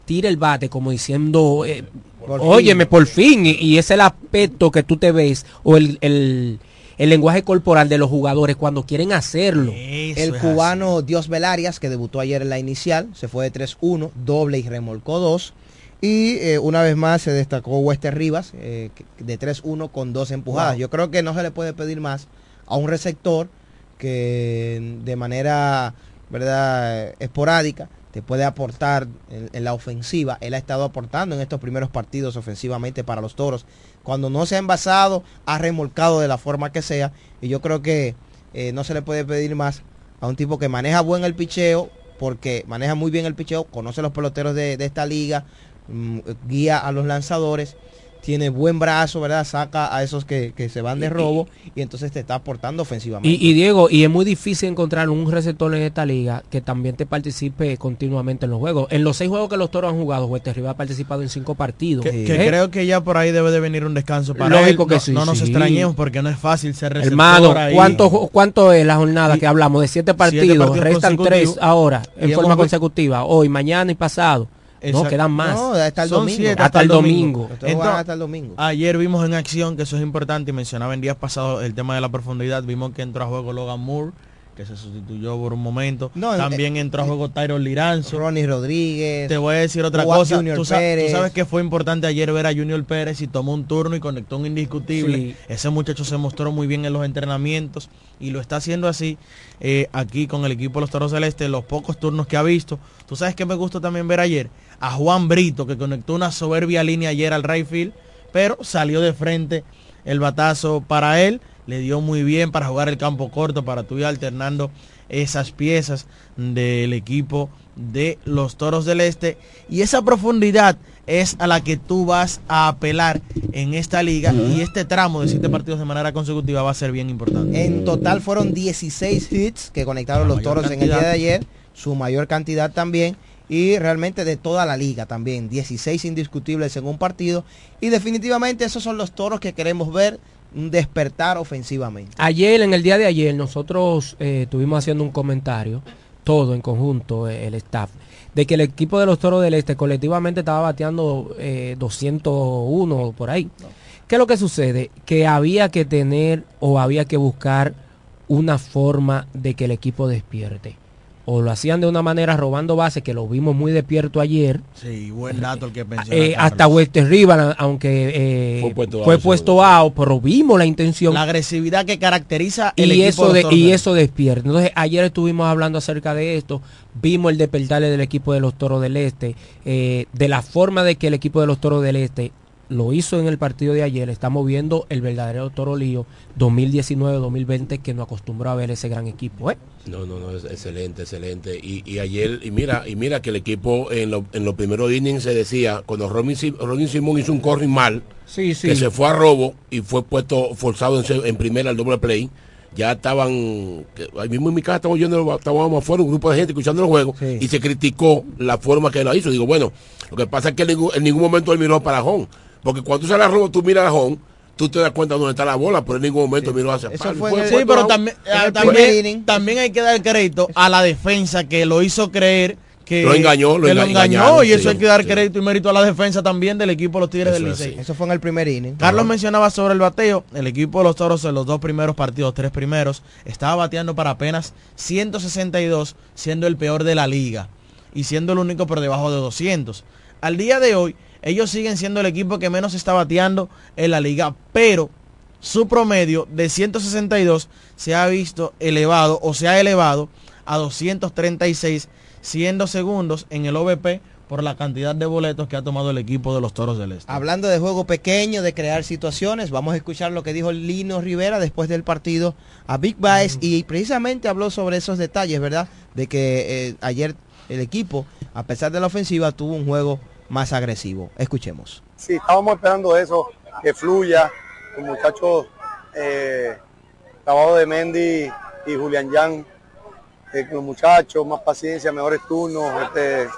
tira el bate como diciendo, eh,
Por
óyeme,
fin.
por fin, y, y es el aspecto que tú te ves, o el, el, el lenguaje corporal de los jugadores cuando quieren hacerlo.
El cubano Dios Velarias, que debutó ayer en la inicial, se fue de 3-1, doble y remolcó 2. Y eh, una vez más se destacó Wester Rivas, eh, que- de 3-1 con dos empujadas.
Wow.
Yo creo que no se le puede pedir más a un receptor que de manera verdad esporádica te puede aportar en, la ofensiva. Él ha estado aportando en estos primeros partidos ofensivamente para los toros. Cuando no se ha envasado, ha remolcado de la forma que sea. Y yo creo que eh, no se le puede pedir más a un tipo que maneja buen el picheo, porque maneja muy bien el picheo, conoce los peloteros de, de esta liga, mm, guía a los lanzadores, tiene buen brazo, ¿verdad? Saca a esos que, que se van de robo y entonces te está aportando ofensivamente.
Y, y Diego, y es muy difícil encontrar un receptor en esta liga que también te participe continuamente en los juegos. En los seis juegos que los toros han jugado, Wester Rivas ha participado en cinco partidos.
Que, que
¿Eh?
creo que ya por ahí debe de venir un descanso para
Lógico
él.
que
no,
sí,
no nos
sí.
extrañemos porque no es fácil ser receptor
Hermano,
ahí.
¿cuánto, ¿cuánto es la jornada que hablamos? De siete partidos,
partidos
restan tres ahora, en forma consecutiva, hoy, mañana y pasado. No, quedan más.
No, hasta el
Son
domingo.
siete
Hasta el domingo.
Entonces,
hasta el domingo.
Ayer vimos en acción, que eso es importante, y mencionaba en días pasados el tema de la profundidad, vimos que entró a juego Logan Moore, que se sustituyó por un momento.
No,
También entró a juego Tyron Liranzo.
Ronnie Rodríguez.
Te voy a decir otra
Juan
cosa.
Junior
Tú, sabes que fue importante ayer ver a Junior Pérez y tomó un turno y conectó un indiscutible.
Sí.
Ese muchacho se mostró muy bien en los entrenamientos y lo está haciendo así eh, aquí con el equipo de los Toros Celestes, los pocos turnos que ha visto. Tú sabes que me gustó también ver ayer a Juan Brito, que conectó una soberbia línea ayer al right field, pero salió de frente el batazo para él. Le dio muy bien para jugar el campo corto, para tú ir alternando esas piezas del equipo de los Toros del Este. Y esa profundidad es a la que tú vas a apelar en esta liga. Y este tramo de siete partidos de manera consecutiva va a ser bien importante.
En total fueron 16 hits que conectaron
La
los toros en el día de ayer, su mayor cantidad también, y realmente de toda la liga también, 16 indiscutibles en un partido, y definitivamente esos son los toros que queremos ver, un despertar ofensivamente.
Ayer, en el día de ayer, nosotros eh, estuvimos haciendo un comentario, todo en conjunto, eh, el staff, de que el equipo de los Toros del Este colectivamente estaba bateando eh, 201 por ahí. ¿Qué es lo que sucede? Que había que tener o había que buscar una forma de que el equipo despierte. O lo hacían de una manera robando bases, que lo vimos muy despierto ayer.
Sí, buen dato el que pensó.
Eh, hasta Wester Rival, aunque eh,
Fue puesto
fue
out,
puesto out, pero vimos la intención
La agresividad que caracteriza el
y
equipo
eso
de
y eso despierta. Entonces ayer estuvimos hablando acerca de esto, vimos el despertar del equipo de los Toros del Este, eh, de la forma de que el equipo de los Toros del Este lo hizo en el partido de ayer, estamos viendo el verdadero Toro Lío 2019-2020 que nos acostumbró a ver ese gran equipo. ¿eh?
No, no, no, es excelente, excelente. Y, y ayer, y mira, y mira que el equipo en, lo- en los primeros innings se decía, cuando Robin, Sim- Robin Simón hizo un corring mal,
Sí, sí.
que se fue a robo y fue puesto forzado en, en primera al doble play, ya estaban, ahí mismo en mi casa estábamos yendo, estábamos afuera, un grupo de gente escuchando el juego, y se criticó la forma que lo hizo. Digo, bueno, lo que pasa es que en ningún, en ningún momento él miró para home, porque cuando tú sales a robo, tú miras a home, tú te das cuenta dónde está la bola, pero en ningún momento miró hacia
Eso fue sí, pero también, ah, también, también hay que dar crédito a la defensa que lo hizo creer que
Lo engañó, lo
que engañó y eso
sí,
hay que dar crédito y mérito a la defensa también del equipo de los Tigres del
Eso es
Licey.
Eso fue en el primer inning.
Carlos mencionaba sobre el bateo. El equipo de los Toros en los dos primeros partidos, tres primeros, estaba bateando para apenas 162, siendo el peor de la liga y siendo el único por debajo de 200. Al día de hoy, ellos siguen siendo el equipo que menos está bateando en la liga, pero su promedio de 162 se ha visto elevado o se ha elevado a 236, siendo segundos en el OVP por la cantidad de boletos que ha tomado el equipo de los Toros del Este.
Hablando de juego pequeño, de crear situaciones, vamos a escuchar lo que dijo Lino Rivera después del partido a Big Baez y precisamente habló sobre esos detalles, ¿verdad? De que eh, ayer el equipo, a pesar de la ofensiva, tuvo un juego más agresivo. Escuchemos.
Sí, estábamos esperando eso, que fluya. Los muchachos, eh, trabajo de Mendy y Julián Yan, eh, los muchachos, más paciencia, mejores turnos. Este,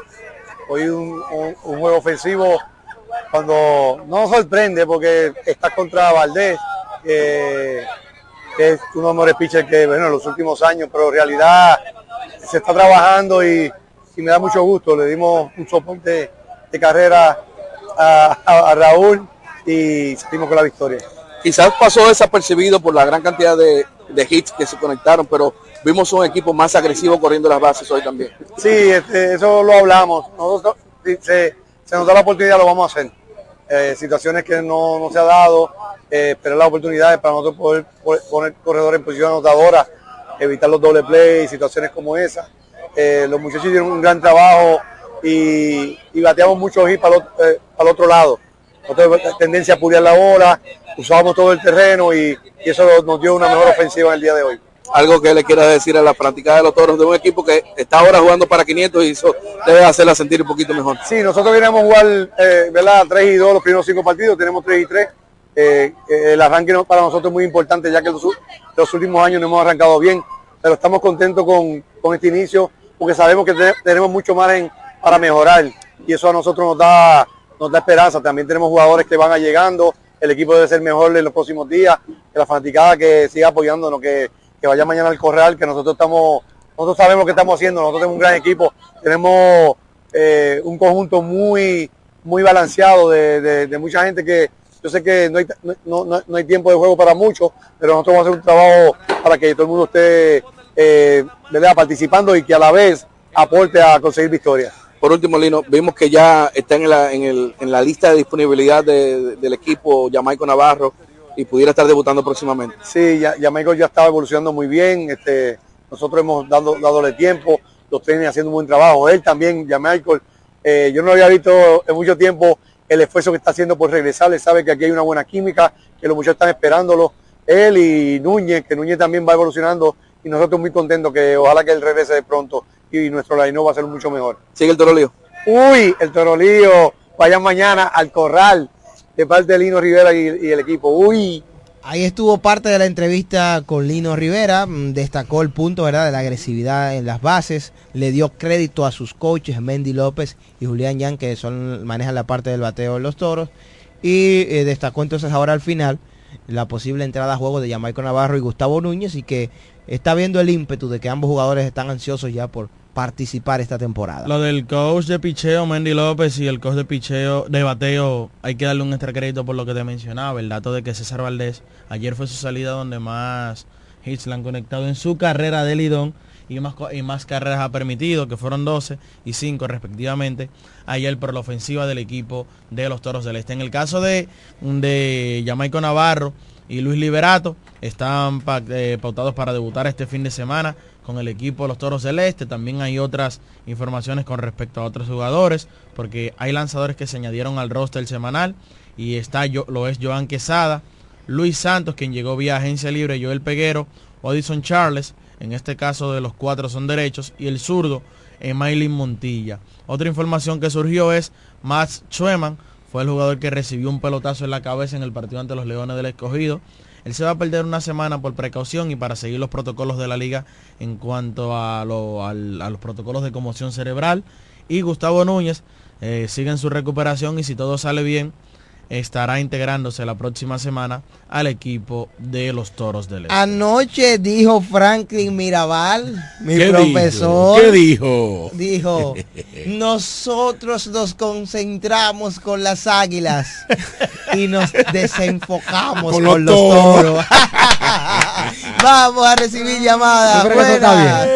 hoy un, un- juego ofensivo cuando no sorprende porque está contra Valdés, que es uno de los mejores pitchers que, bueno, en los últimos años, pero en realidad se está trabajando y me da mucho gusto. Le dimos un soporte de carrera a, a- a Raúl y salimos con la victoria.
Quizás pasó desapercibido por la gran cantidad de, de hits que se conectaron, pero vimos un equipo más agresivo corriendo las bases hoy también.
Sí, este, eso lo hablamos. Nosotros, se, se nos da la oportunidad, lo vamos a hacer. Eh, situaciones que no, no se ha dado, eh, esperar las oportunidades para nosotros poder, poder poner corredores en posición anotadora, evitar los doble play, situaciones como esa. Eh, los muchachos hicieron un gran trabajo y, y bateamos muchos hits para el, otro- eh, para el otro lado. Nosotros tendencia a puliar la bola, usábamos todo el terreno y, y eso nos dio una mejor ofensiva en el día de hoy.
Algo que le quiera decir a la práctica de los toros de un equipo que está ahora jugando para 500 y eso debe hacerla sentir un poquito mejor.
Sí, nosotros a jugar, eh, ¿verdad? 3 y 2 los primeros cinco partidos, tenemos 3 y 3. Eh, eh, el arranque para nosotros es muy importante ya que los, últimos años no hemos arrancado bien, pero estamos contentos con, con este inicio porque sabemos que te- tenemos mucho margen para mejorar. Y eso a nosotros nos da, nos da esperanza. También tenemos jugadores que van llegando, el equipo debe ser mejor en los próximos días, que la fanaticada que siga apoyándonos, que, que vaya mañana al corral, que nosotros estamos, nosotros sabemos que estamos haciendo, nosotros tenemos un gran equipo, tenemos eh, un conjunto muy, muy balanceado de, de- mucha gente que yo sé que no hay, no, no- no hay tiempo de juego para muchos, pero nosotros vamos a hacer un trabajo para que todo el mundo esté eh, participando y que a la vez aporte a conseguir victorias.
Por último, Lino, vimos que ya está en la, lista de disponibilidad de- de- del equipo Jamaico Navarro y pudiera estar debutando próximamente.
Sí, ya, Michael ya estaba evolucionando muy bien. Este, nosotros hemos dado, dadole tiempo, los trenes haciendo un buen trabajo. Él también, Michael, eh, yo no había visto en mucho tiempo el esfuerzo que está haciendo por regresar. Él sabe que aquí hay una buena química, que los muchachos están esperándolo. Él y Núñez, que Núñez también va evolucionando y nosotros muy contentos que ojalá que él regrese de pronto y nuestro line va a ser mucho mejor.
Sigue el torolío.
Uy, el torolío. Vayan mañana al corral de parte de Lino Rivera y, y el equipo. Uy.
Ahí estuvo parte de la entrevista con Lino Rivera, mm, destacó el punto ¿verdad? de la agresividad en las bases, le dio crédito a sus coaches, Mendy López y Julián Yan, que son, manejan la parte del bateo de los toros, y eh, destacó entonces ahora al final la posible entrada a juego de Jamaico Navarro y Gustavo Núñez, y que está viendo el ímpetu de que ambos jugadores están ansiosos ya por participar esta temporada.
Lo del coach de picheo, Mendy López, y el coach de picheo, de bateo, hay que darle un extra crédito por lo que te mencionaba, el dato de que César Valdés, ayer fue su salida donde más hits le han conectado en su carrera de Lidón y más, y más carreras ha permitido, que fueron 12 y 5 respectivamente, ayer por la ofensiva del equipo de los Toros del Este. En el caso de, de Jamaico Navarro y Luis Liberato, están eh, pautados para debutar este fin de semana con el equipo de los Toros del Este. También hay otras informaciones con respecto a otros jugadores, porque hay lanzadores que se añadieron al roster semanal y está lo es Joan Quesada, Luis Santos, quien llegó vía agencia libre, Joel Peguero, Odison Charles, en este caso de los cuatro son derechos, y el zurdo, Emailin Montilla. Otra información que surgió es Max Schweman, fue el jugador que recibió un pelotazo en la cabeza en el partido ante los Leones del Escogido. Él se va a perder una semana por precaución y para seguir los protocolos de la liga en cuanto a, los protocolos de conmoción cerebral. Y Gustavo Núñez eh, sigue en su recuperación y si todo sale bien, estará integrándose la próxima semana al equipo de los Toros del Este.
Anoche dijo Franklin Mirabal, mi
¿Qué
profesor.
dijo? ¿Qué dijo?
Dijo, [LAUGHS] nosotros nos concentramos con las águilas y nos desenfocamos
Con
con,
los
los
toros.
toros. [LAUGHS] Vamos a recibir llamadas. Buenas.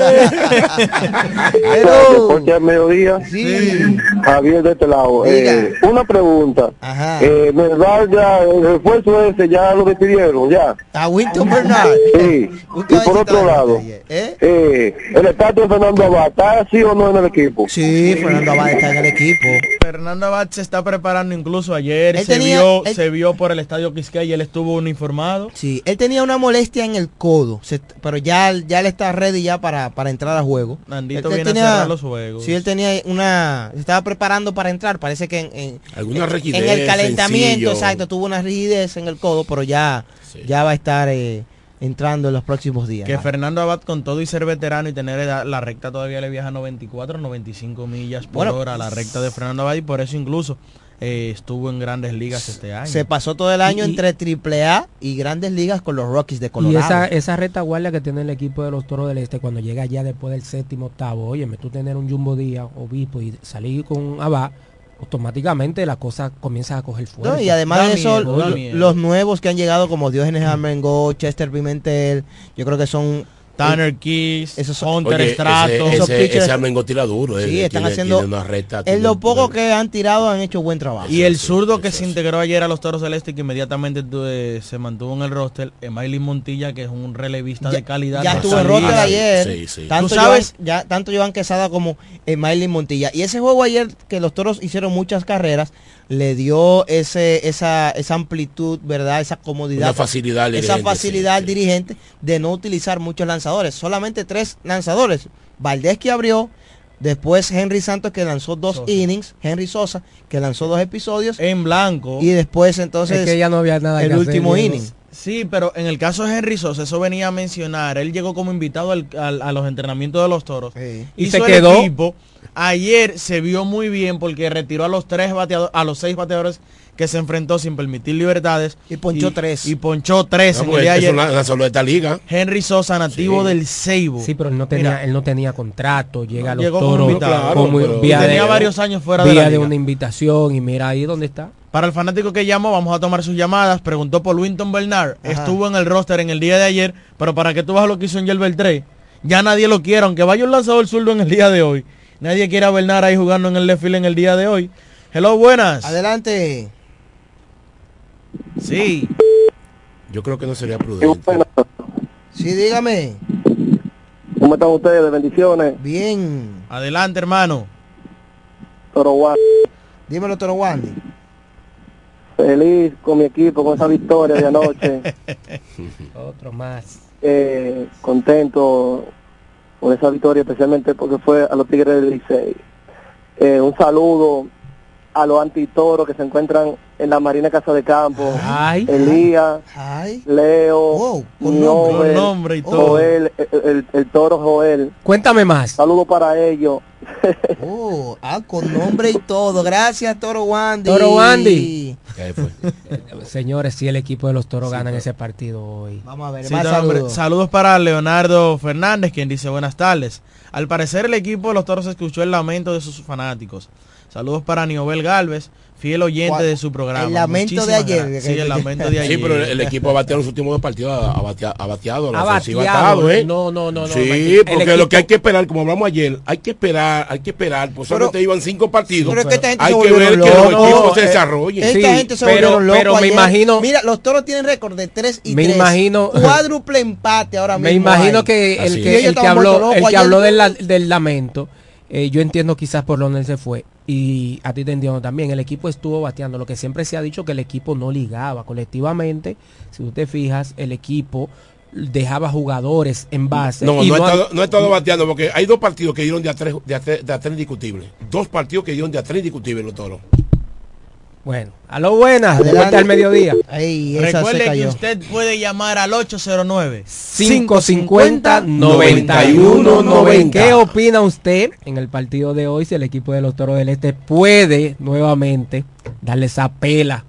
[LAUGHS]
Mediodía, Javier de este lado. Eh, una pregunta. Eh, ¿Verdad ya el refuerzo ese ya lo despidieron? ¿Ya?
A Winton Bernard.
Sí. [LAUGHS] Y por otro lado, eh, el estatus de Fernando Abad, ¿está sí o no en el equipo?
Sí, Fernando Abad está en el equipo.
Fernando Abad se está preparando incluso ayer,
Él
se,
tenía-
vio,
él-
se vio por el estadio Quisqueya y él estuvo uniformado.
Sí, él tenía una molestia en el codo, se- pero ya, ya él está ready ya para, para entrar a juego.
Nandito
Él- él
viene
tenía-
a cerrar los juegos.
Sí, él tenía una, se estaba preparando para entrar, parece que en, en,
Alguna
en- en el calentamiento, exacto, tuvo una rigidez en el codo, pero ya, ya va a estar eh, entrando en los próximos días.
Que Fernando Abad con todo y ser veterano y tener edad, la recta todavía le viaja 94, 95 millas por
Bueno,
hora la recta de Fernando Abad y por eso incluso eh, estuvo en grandes ligas este año.
Se pasó todo el año
Y-
entre AAA y grandes ligas con los Rockies de
Y
Colorado.
esa, esa retaguardia que tiene el equipo de los Toros del Este cuando llega ya después del séptimo octavo, oye, tú tener un Jumbo Díaz, obispo y salir con Abad, automáticamente la cosa comienza a coger fuerza.
No, y además
Da
de eso,
miedo,
los nuevos que han llegado como Diógenes Armengol, Chester Pimentel, yo creo que son
Tanner Keys,
esos
Hunter
Oye,
Strato.
ese,
Esos
ese,
pitchers-
ese Armengo tira duro.
Sí,
eh,
están
tiene-
haciendo-
tiene una recta,
En lo poco que han tirado han hecho buen trabajo.
Y el zurdo que se integró ayer a los Toros del Este y que inmediatamente eh, se mantuvo en el roster, Emily Montilla, que es un relevista de calidad.
ya estuvo en roster ayer.
Sí, sí.
Tanto,
Tú sabes-
Joan, ya, tanto Joan Quesada como Emily Montilla. Y ese juego ayer que los toros hicieron muchas carreras, le dio ese, esa, esa amplitud, ¿verdad? Esa comodidad.
Una facilidad al
Esa
dirigente,
facilidad al dirigente de no utilizar muchos lanzadores. Solamente tres lanzadores. Valdés que abrió. Después Henry Santos que lanzó dos innings. Henry Sosa que lanzó dos episodios.
En blanco.
Y después entonces
Es que ya no había nada
el
que
último inning.
Sí, pero en el caso de Henry Sosa, eso venía a mencionar. Él llegó como invitado al- al- a los entrenamientos de los toros.
Y
Hizo
se
el
quedó.
equipo. Ayer se vio muy bien porque retiró a los tres bateadores, a los seis bateadores que se enfrentó sin permitir libertades.
Y ponchó tres.
Y ponchó tres
No,
en el día de ayer.
la- de esta liga.
Henry Sosa, nativo
Sí.
del Seibo.
Sí, pero él no tenía,
Mira,
él no tenía contrato, llega a los
llegó como
toros
invitado.
como
Claro, pero-
vía
Y tenía
de-
varios años fuera de
vía
la
de
liga.
una invitación y mira ahí dónde está.
Para el fanático que llamó, vamos a tomar sus llamadas. Preguntó por Winton Bernard.
Ajá.
Estuvo en el roster en el día de ayer. Pero para que tú vas lo que hizo en Yelver 3. Ya nadie lo quiere. Aunque vaya un lanzador zurdo en el día de hoy. Nadie quiere a Bernard ahí jugando en el left field en el día de hoy. Hello, buenas.
Adelante.
Sí.
Yo creo que no sería prudente.
Sí, dígame.
¿Cómo están ustedes? Bendiciones.
Bien.
Adelante, hermano.
Toro.
Dímelo, Toro Wandy.
Feliz con mi equipo, con esa victoria de anoche. [LAUGHS]
Otro más.
Eh, contento con esa victoria, especialmente porque fue a los Tigres del Licey. Eh, un saludo a los antitoros que se encuentran en la Marina Casa de Campo.
Ay.
Elías,
Ay.
Leo,
nombre. Con nombre y todo.
Joel, el, el- el toro Joel.
Cuéntame más.
Saludo para ellos. [LAUGHS]
Oh, ah, con nombre y todo. Gracias, Toro Wandy.
Toro Wandy. [LAUGHS] Señores, si el equipo de los toros ganan ese partido hoy.
Vamos a ver,
Sí,
más saludos.
saludos para Leonardo Fernández, quien dice buenas tardes. Al parecer el equipo de los toros escuchó el lamento de sus fanáticos. Saludos para Niobel Galvez, fiel oyente
¿Cuál?
de su programa.
El lamento de ayer,
gracias. Sí, el lamento de ayer.
Sí, pero el, el equipo ha bateado los últimos dos partidos, ha, ha batea- ha bateado, la
Ha
ofensiva ha estado, ¿eh?
no, no, no, no,
Sí, porque
equipo-
lo que hay que esperar, como hablamos ayer, hay que esperar, hay que esperar, pues solamente iban cinco partidos.
Pero es que esta gente
hay
se
que ver
volvieron
que los equipos se
Eh,
desarrollen.
Esta
Sí,
gente se
pero-
locos
pero me
ayer.
imagino-
Mira, los toros tienen récord de 3 y
Me
3.
imagino-
Cuádruple empate ahora mismo.
Me imagino que el que, habló, el que del, la- del lamento, eh, yo entiendo quizás por donde él se fue. Y a ti te entiendo también. El equipo estuvo bateando. Lo que siempre se ha dicho que el equipo no ligaba. Colectivamente, si tú te fijas, el equipo dejaba jugadores en base.
No,
y
no, ha estado, no ha estado bateando porque hay dos partidos que dieron de a tres, de a tres, de a tres indiscutibles. Dos partidos que dieron de a tres indiscutibles los toros.
Bueno, a lo buenas, de
Adelante.
vuelta al mediodía.
Ey, esa se
Recuerde que usted puede llamar al 809
550 91 90. ¿Qué opina usted en el partido de hoy si el equipo de los Toros del Este puede nuevamente darle esa pela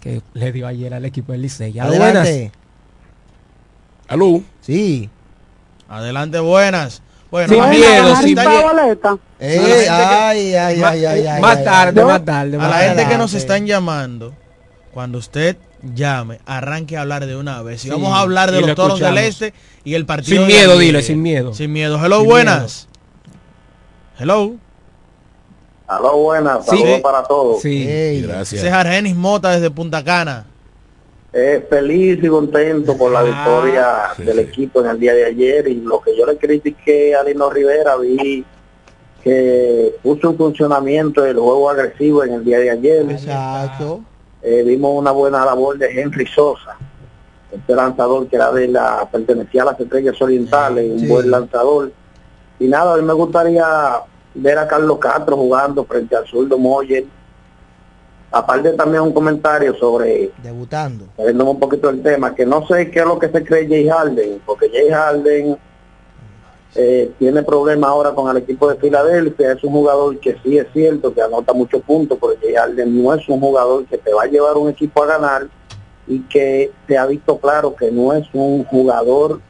que le dio ayer al equipo del Licey.
Adelante.
Aló.
Sí.
Adelante, buenas. Bueno,
Sí,
más miedo, sí,
boleta.
Eh,
A la gente que-
ay, ay, ay, ay, ay,
Más
ay,
tarde,
ay.
más tarde.
A
más
la gente que nos están llamando, cuando usted llame, arranque a hablar de una vez. Y
Sí,
vamos a hablar de
lo
los toros del este y el partido.
Sin miedo, dile, sin miedo.
Sin miedo. Hello,
Sin
buenas. Hello.
Aló, buenas,
Sí.
saludos para todos.
Sí.
Gracias.
Ese es Argenis Mota desde Punta Cana.
Eh, feliz y contento por la
Ah,
victoria
sí,
del
sí.
equipo en el día de ayer y lo que yo le critiqué a Lino Rivera vi que puso en funcionamiento el juego agresivo en el día de ayer.
Exacto.
Eh, vimos una buena labor de Henry Sosa, este lanzador que era de la pertenecía a las estrellas orientales, un buen lanzador. Y nada, a mí me gustaría ver a Carlos Castro jugando frente al zurdo Moyer. Aparte también un comentario sobre
Debutando.
un poquito del tema, que no sé qué es lo que se cree Jay Harden, porque Jay Harden eh, tiene problemas ahora con el equipo de Filadelfia, es un jugador que sí es cierto que anota muchos puntos, pero Jay Harden no es un jugador que te va a llevar un equipo a ganar y que se ha visto claro que no es un jugador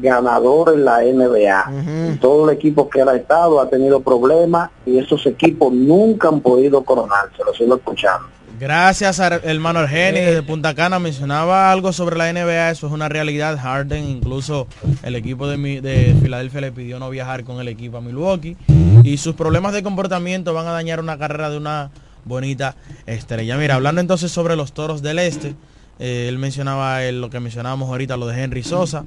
ganador en la NBA. En todo el equipo que él ha estado ha tenido problemas y esos equipos nunca han podido coronarse, lo sigo escuchando.
Gracias, hermano Argenis desde Punta Cana. Mencionaba algo sobre la NBA. Eso es una realidad. Harden, incluso el equipo de, mi- de Filadelfia le pidió no viajar con el equipo a Milwaukee. Y sus problemas de comportamiento van a dañar una carrera de una bonita estrella. Mira, hablando entonces sobre los toros del este, eh, él mencionaba el- lo que mencionábamos ahorita, lo de Henry Sosa,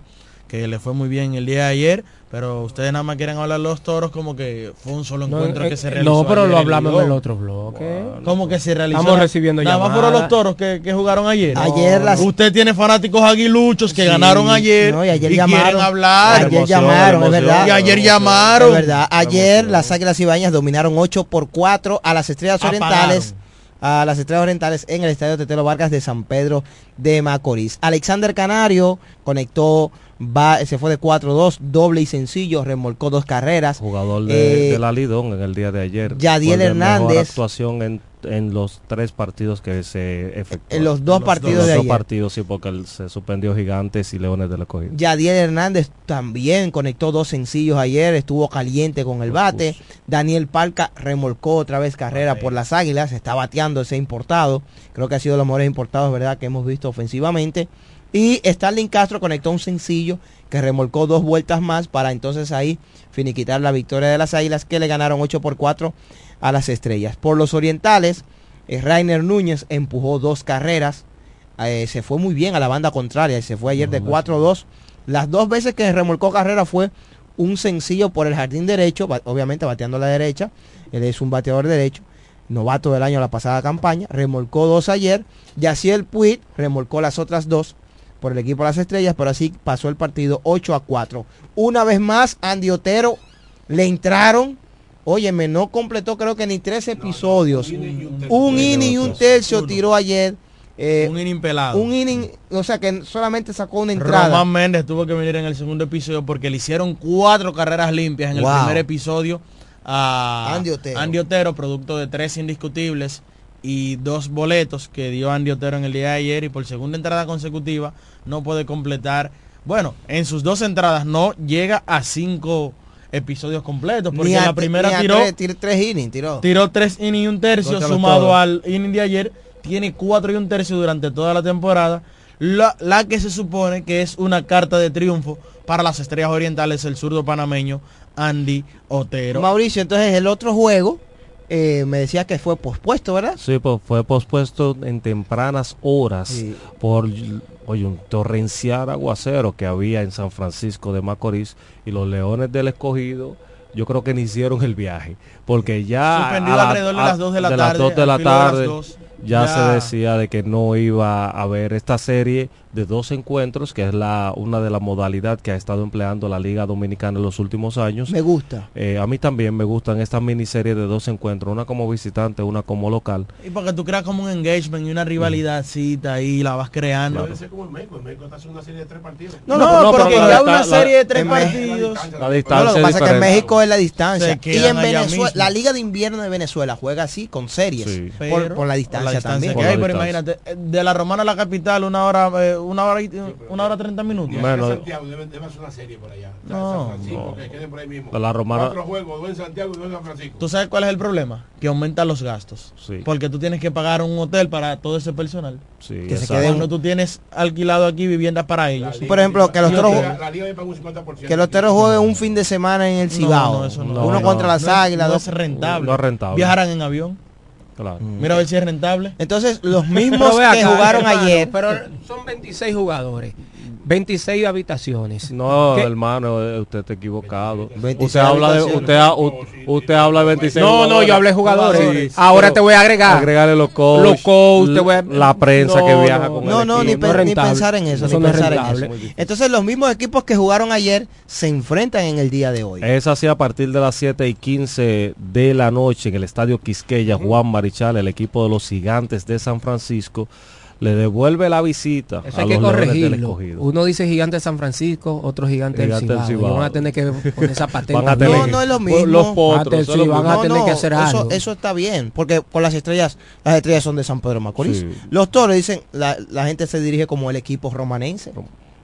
que le fue muy bien el día de ayer, pero ustedes nada más quieren hablar de los toros como que fue un solo
No,
encuentro
eh,
que se
eh,
realizó.
no, pero
ayer
lo
en
hablamos en el otro bloque.
¿Cómo que se realizó?
Estamos recibiendo
Nada más fueron los toros que, que jugaron ayer.
Ayer las-
Usted tiene fanáticos aguiluchos que
Sí,
ganaron ayer,
no, y ayer
y
llamaron.
quieren hablar.
Ayer llamaron, es verdad.
Y ayer llamaron.
Es verdad. Ayer las Águilas Ibañas dominaron 8 por 4 a las Estrellas
Apagaron.
Orientales. A las Estrellas Orientales en el Estadio Tetelo Vargas de San Pedro de Macorís. Alexander Canario conectó, va, se fue de 4-2, doble y sencillo, remolcó dos carreras.
Jugador de,
Eh,
de la Lidón en el día de ayer.
Yadiel
de mejor
Hernández.
actuación en, en los tres partidos que se efectuaron.
En los dos partidos
Los
de
dos
ayer.
partidos, sí, porque él se suspendió Gigantes y Leones del Escogido.
Yadiel Hernández también conectó dos sencillos ayer, estuvo caliente con el bate. Daniel Palca remolcó otra vez carrera por las Águilas, está bateando ese importado. Creo que ha sido de los mejores importados, ¿verdad?, que hemos visto ofensivamente. Y Starling Castro conectó un sencillo que remolcó dos vueltas más para entonces ahí finiquitar la victoria de las Águilas que le ganaron 8 por 4 a las Estrellas. Por los Orientales, eh, Rainer Núñez empujó dos carreras, eh, se fue muy bien a la banda contraria, y se fue ayer de 4-2. Las dos veces que remolcó carrera fue un sencillo por el jardín derecho, obviamente bateando a la derecha, él es un bateador derecho, novato del año la pasada campaña, remolcó dos ayer, Yaciel Puig remolcó las otras dos por el equipo de las estrellas, pero así pasó el partido 8 a 4. Una vez más, Andy Otero le entraron, óyeme, no completó creo que ni tres episodios, un inning y un tercio tiró ayer. eh,
un inning pelado.
un inning, o sea que solamente sacó una entrada.
Román Méndez tuvo que venir en el segundo episodio porque le hicieron cuatro carreras limpias en
Wow.
el primer episodio a
Andy Otero.
Andy Otero, producto de tres indiscutibles y dos boletos que dio Andy Otero en el día de ayer y por segunda entrada consecutiva no puede completar. Bueno, en sus dos entradas no llega a cinco episodios completos porque
a-
la primera tiró
tres, tir- tres innings, tiró.
tiró tres innings y un tercio sumado al inning de ayer tiene cuatro y un tercio durante toda la temporada la, la que se supone que es una carta de triunfo para las estrellas orientales el zurdo panameño Andy Otero
Mauricio, entonces el otro juego, eh, me decía que fue pospuesto, ¿verdad?
Sí, pues fue pospuesto en tempranas horas
Sí.
por oye, un torrencial aguacero que había en San Francisco de Macorís y los Leones del Escogido. Yo creo que ni hicieron el viaje, porque ya
Suspendido
a la-
alrededor de las dos de la
de las
tarde,
dos de
al
la
filo de las
tarde,
dos,
ya,
ya-
se decía de que no iba a haber esta serie de dos encuentros, que es la una de las modalidades que ha estado empleando la Liga Dominicana en los últimos años.
Me gusta.
Eh, a mí también me gustan estas miniseries de dos encuentros, una como visitante, una como local.
y porque tú creas como un engagement y una rivalidadcita ahí la vas creando
como el México. Está una serie de tres partidos.
no,
No,
no, porque
la
ya una
la-
serie de tres
en
partidos
La
No, lo
distancia
que pasa es que en. México es la distancia. Y en Venezuela, la Liga de Invierno de Venezuela juega así, con series,
Sí.
por,
Pero
por la distancia. distancia, también.
que hay, pero imagínate, eh, de la Romana a la capital, una hora, eh, una hora, y, una hora treinta minutos.
Menos. Santiago debe, debe hacer una serie por allá.
No,
San Francisco,
no.
que queden por ahí mismo.
De la Romana-
Cuatro juegos, dos en Santiago y dos en San Francisco.
¿Tú sabes cuál es el problema? Que aumentan los gastos.
Sí.
Porque tú tienes que pagar un hotel para todo ese personal.
Sí,
Que se queden-
Cuando tú tienes alquilado aquí viviendas para ellos.
Por ejemplo, que los
50%.
que los toros jueguen un fin de semana en el Cibao.
No, no, eso no.
Uno
No,
contra
no.
las águilas,
no
dos
es rentable.
No es rentable.
Viajarán en avión.
Claro.
Mira a ver si es rentable.
Entonces, los [LAUGHS] mismos que jugaron
hermano,
ayer.
Pero son 26 jugadores, 26 habitaciones.
No,
¿Qué?
hermano, usted está equivocado.
26
Usted habla de
habitaciones.
usted, ha- u- usted habla de 26
No, no, yo hablé de jugadores.
Sí,
Ahora te voy a agregar.
Agregarle los coach,
Los coach, te voy a-
la prensa
No,
que viaja
no,
con
No,
el
no, ni, pe- pensar en eso,
Eso
ni
no es
pensar en
rentable.
eso. Entonces, los mismos equipos que jugaron ayer se enfrentan en el día de hoy.
Es así a partir de las 7 y 15 de la noche en el estadio Quisqueya, Juan Marichal, el equipo de los gigantes de San Francisco, le devuelve la visita
Eso
a
hay
los
que corregirlo. Uno dice gigante de San Francisco, otro gigante,
Gigante
del. Cibao. Y [LAUGHS] Van a tener que poner esa patente.
No, no es lo mismo.
Los potros,
sí, van a tener que hacer
eso,
algo.
eso está bien, porque con las estrellas, las estrellas son de San Pedro de Macorís.
Sí.
Los toros dicen, la, la gente se dirige como el equipo romanense,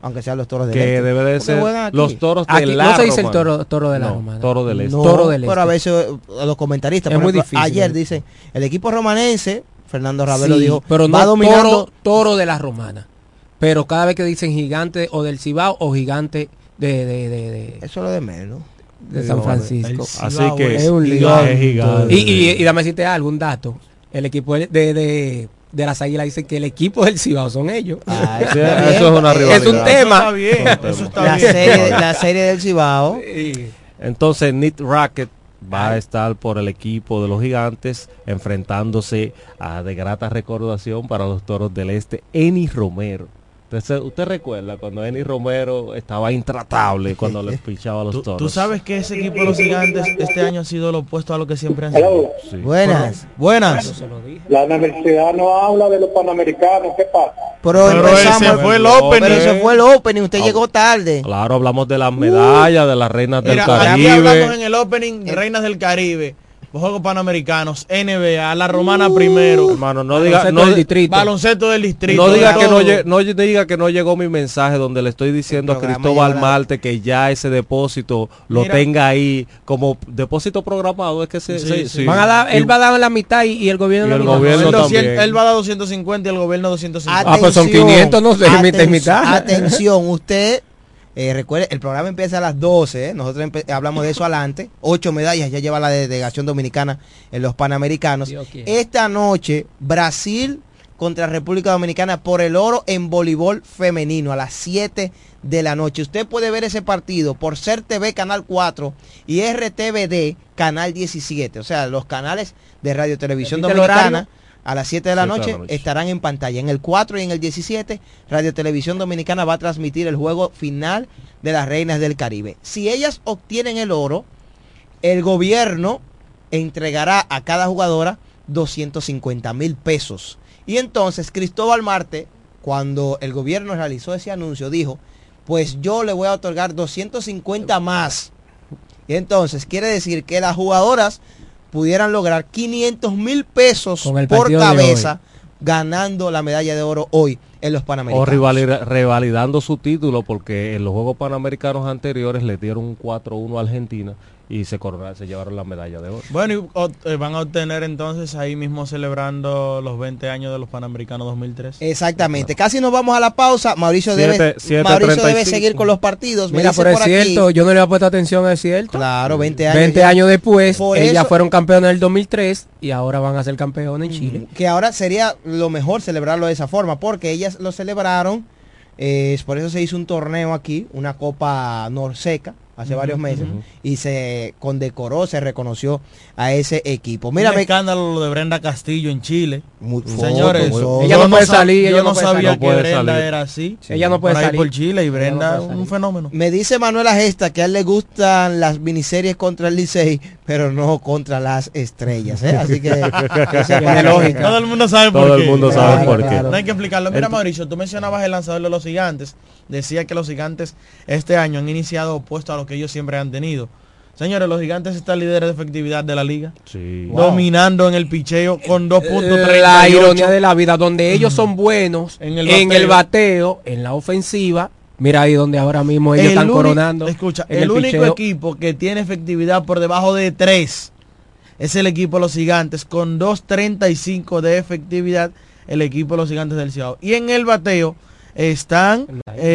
aunque sean los toros de
que debe de ser los toros de
Aquí
la
no se dice el toro, toro de la
No,
Romana.
toro del este.
No,
Toro del
pero a
Este.
veces eh, los comentaristas,
Es
por
muy
ejemplo,
difícil,
ayer dicen, el equipo romanense, Fernando Ravelo
Sí,
dijo,
pero no
va dominando.
toro, toro de la romana. Pero cada vez que dicen gigante o del Cibao o gigante de, de, de, de,
Eso es lo de menos.
de San Francisco.
Así que
es un
gigante.
Y, y, y dame decirte algo, un dato. El equipo de, de, de, de las águilas dice que el equipo del Cibao son ellos.
Ah,
eso [LAUGHS] es una
Es
rivalidad.
un tema.
Eso está bien. Eso está
La
bien.
serie, la serie del Cibao.
Entonces, Nick Racket va a estar por el equipo de los gigantes enfrentándose a de grata recordación para los toros del este, Eni Romero. Entonces, usted recuerda cuando Eni Romero estaba intratable cuando le pichaba a los toros.
tú sabes que ese equipo de los gigantes este año ha sido lo opuesto a lo que siempre han sido.
Sí.
Buenas.
Buenas.
La universidad no habla de los panamericanos, ¿qué pasa?
Pero,
Pero
empezamos-
ese fue el opening.
Pero ese fue el opening, usted
Ah,
llegó tarde.
Claro, hablamos de las medallas, de las reinas del
Mira, aquí hablamos
Caribe.
en el opening Reinas del Caribe, los Juegos Panamericanos, NBA, la Romana primero,
Hermano, no diga,
Baloncesto
no,
del distrito.
baloncesto del distrito.
no diga que no, no diga que no llegó mi mensaje donde le estoy diciendo a Cristóbal Marte que ya ese depósito lo
Mira.
tenga ahí como depósito programado es que se,
Sí,
se-
sí.
sí.
Van a dar, él va a dar la mitad y, y el gobierno
Y el gobierno
Él, 200
también.
él va a dar 250 y el gobierno 250.
Ah, pues son 500, no sé, mitad y
aten-
mitad.
Atención, usted eh, recuerde, el programa empieza a las 12, ¿eh? nosotros hablamos de eso adelante. Ocho medallas ya lleva la delegación dominicana en los Panamericanos. Esta noche, Brasil contra República Dominicana por el oro en voleibol femenino a las 7 de la noche. Usted puede ver ese partido por Ser TV Canal 4 y RTVD Canal 17. O sea, los canales de Radio Televisión Dominicana. A las 7 de la
Siete de la
noche
noche.
estarán en pantalla. En el 4 y en el 17, Radio Televisión Dominicana va a transmitir el juego final de las Reinas del Caribe. Si ellas obtienen el oro, el gobierno entregará a cada jugadora 250 mil pesos. Y entonces Cristóbal Marte, cuando el gobierno realizó ese anuncio, dijo, pues yo le voy a otorgar 250 más. Y entonces quiere decir que las jugadoras pudieran lograr 500 mil pesos por cabeza ganando la medalla de oro hoy en los
o
Panamericanos.
rivalida- revalidando su título porque en los Juegos Panamericanos anteriores le dieron un 4-1 a Argentina y se, coronaron- se llevaron la medalla de oro.
Bueno, y o- eh, van a obtener entonces ahí mismo celebrando los 20 años de los Panamericanos 2003.
Exactamente. Casi nos vamos a la pausa. Mauricio
Siete-
debe,
siete
Mauricio debe seguir con los partidos.
Mira,
dice
pero es
por aquí-
cierto, yo no le había puesto atención, es cierto.
Claro, 20 años.
20
ya.
años después,
Por
ellas
eso-
fueron campeonas en el 2003 y ahora van a ser campeones en Chile.
Que ahora sería lo mejor celebrarlo de esa forma, porque ellas lo celebraron, eh, por eso se hizo un torneo aquí, una Copa Norseca, hace varios meses, y se condecoró, se reconoció a ese equipo.
Mira, un escándalo lo de Brenda Castillo en Chile.
Muy-
Señores,
foto.
Ella no puede salir,
Yo
ella
no, sabía que Brenda
salir.
era así.
Ella no puede
por
salir.
por Chile y
no
Brenda un fenómeno.
Me dice Manuela Gesta que a él le gustan las miniseries contra el Licey, pero no contra las estrellas, ¿eh? Así que... [LAUGHS]
lógica.
Todo el mundo sabe por
Todo
qué.
el mundo
Claro,
sabe por qué.
claro.
No hay que explicarlo. Mira, Mauricio, tú mencionabas el lanzador de los gigantes. Decía que los gigantes este año han iniciado opuesto a que ellos siempre han tenido. Señores, los gigantes están líderes de efectividad de la liga.
Sí.
Dominando en el picheo con 2.38.
La ironía de la vida, donde ellos son buenos
En el
en el
bateo.
en la ofensiva. Mira ahí donde ahora mismo ellos
El
están coronando.
Escucha, el, único
picheo.
equipo que tiene efectividad por debajo de 3 es el equipo de los gigantes con 2.35 de efectividad, el equipo de los gigantes del Ciudad. Y en el bateo están eh,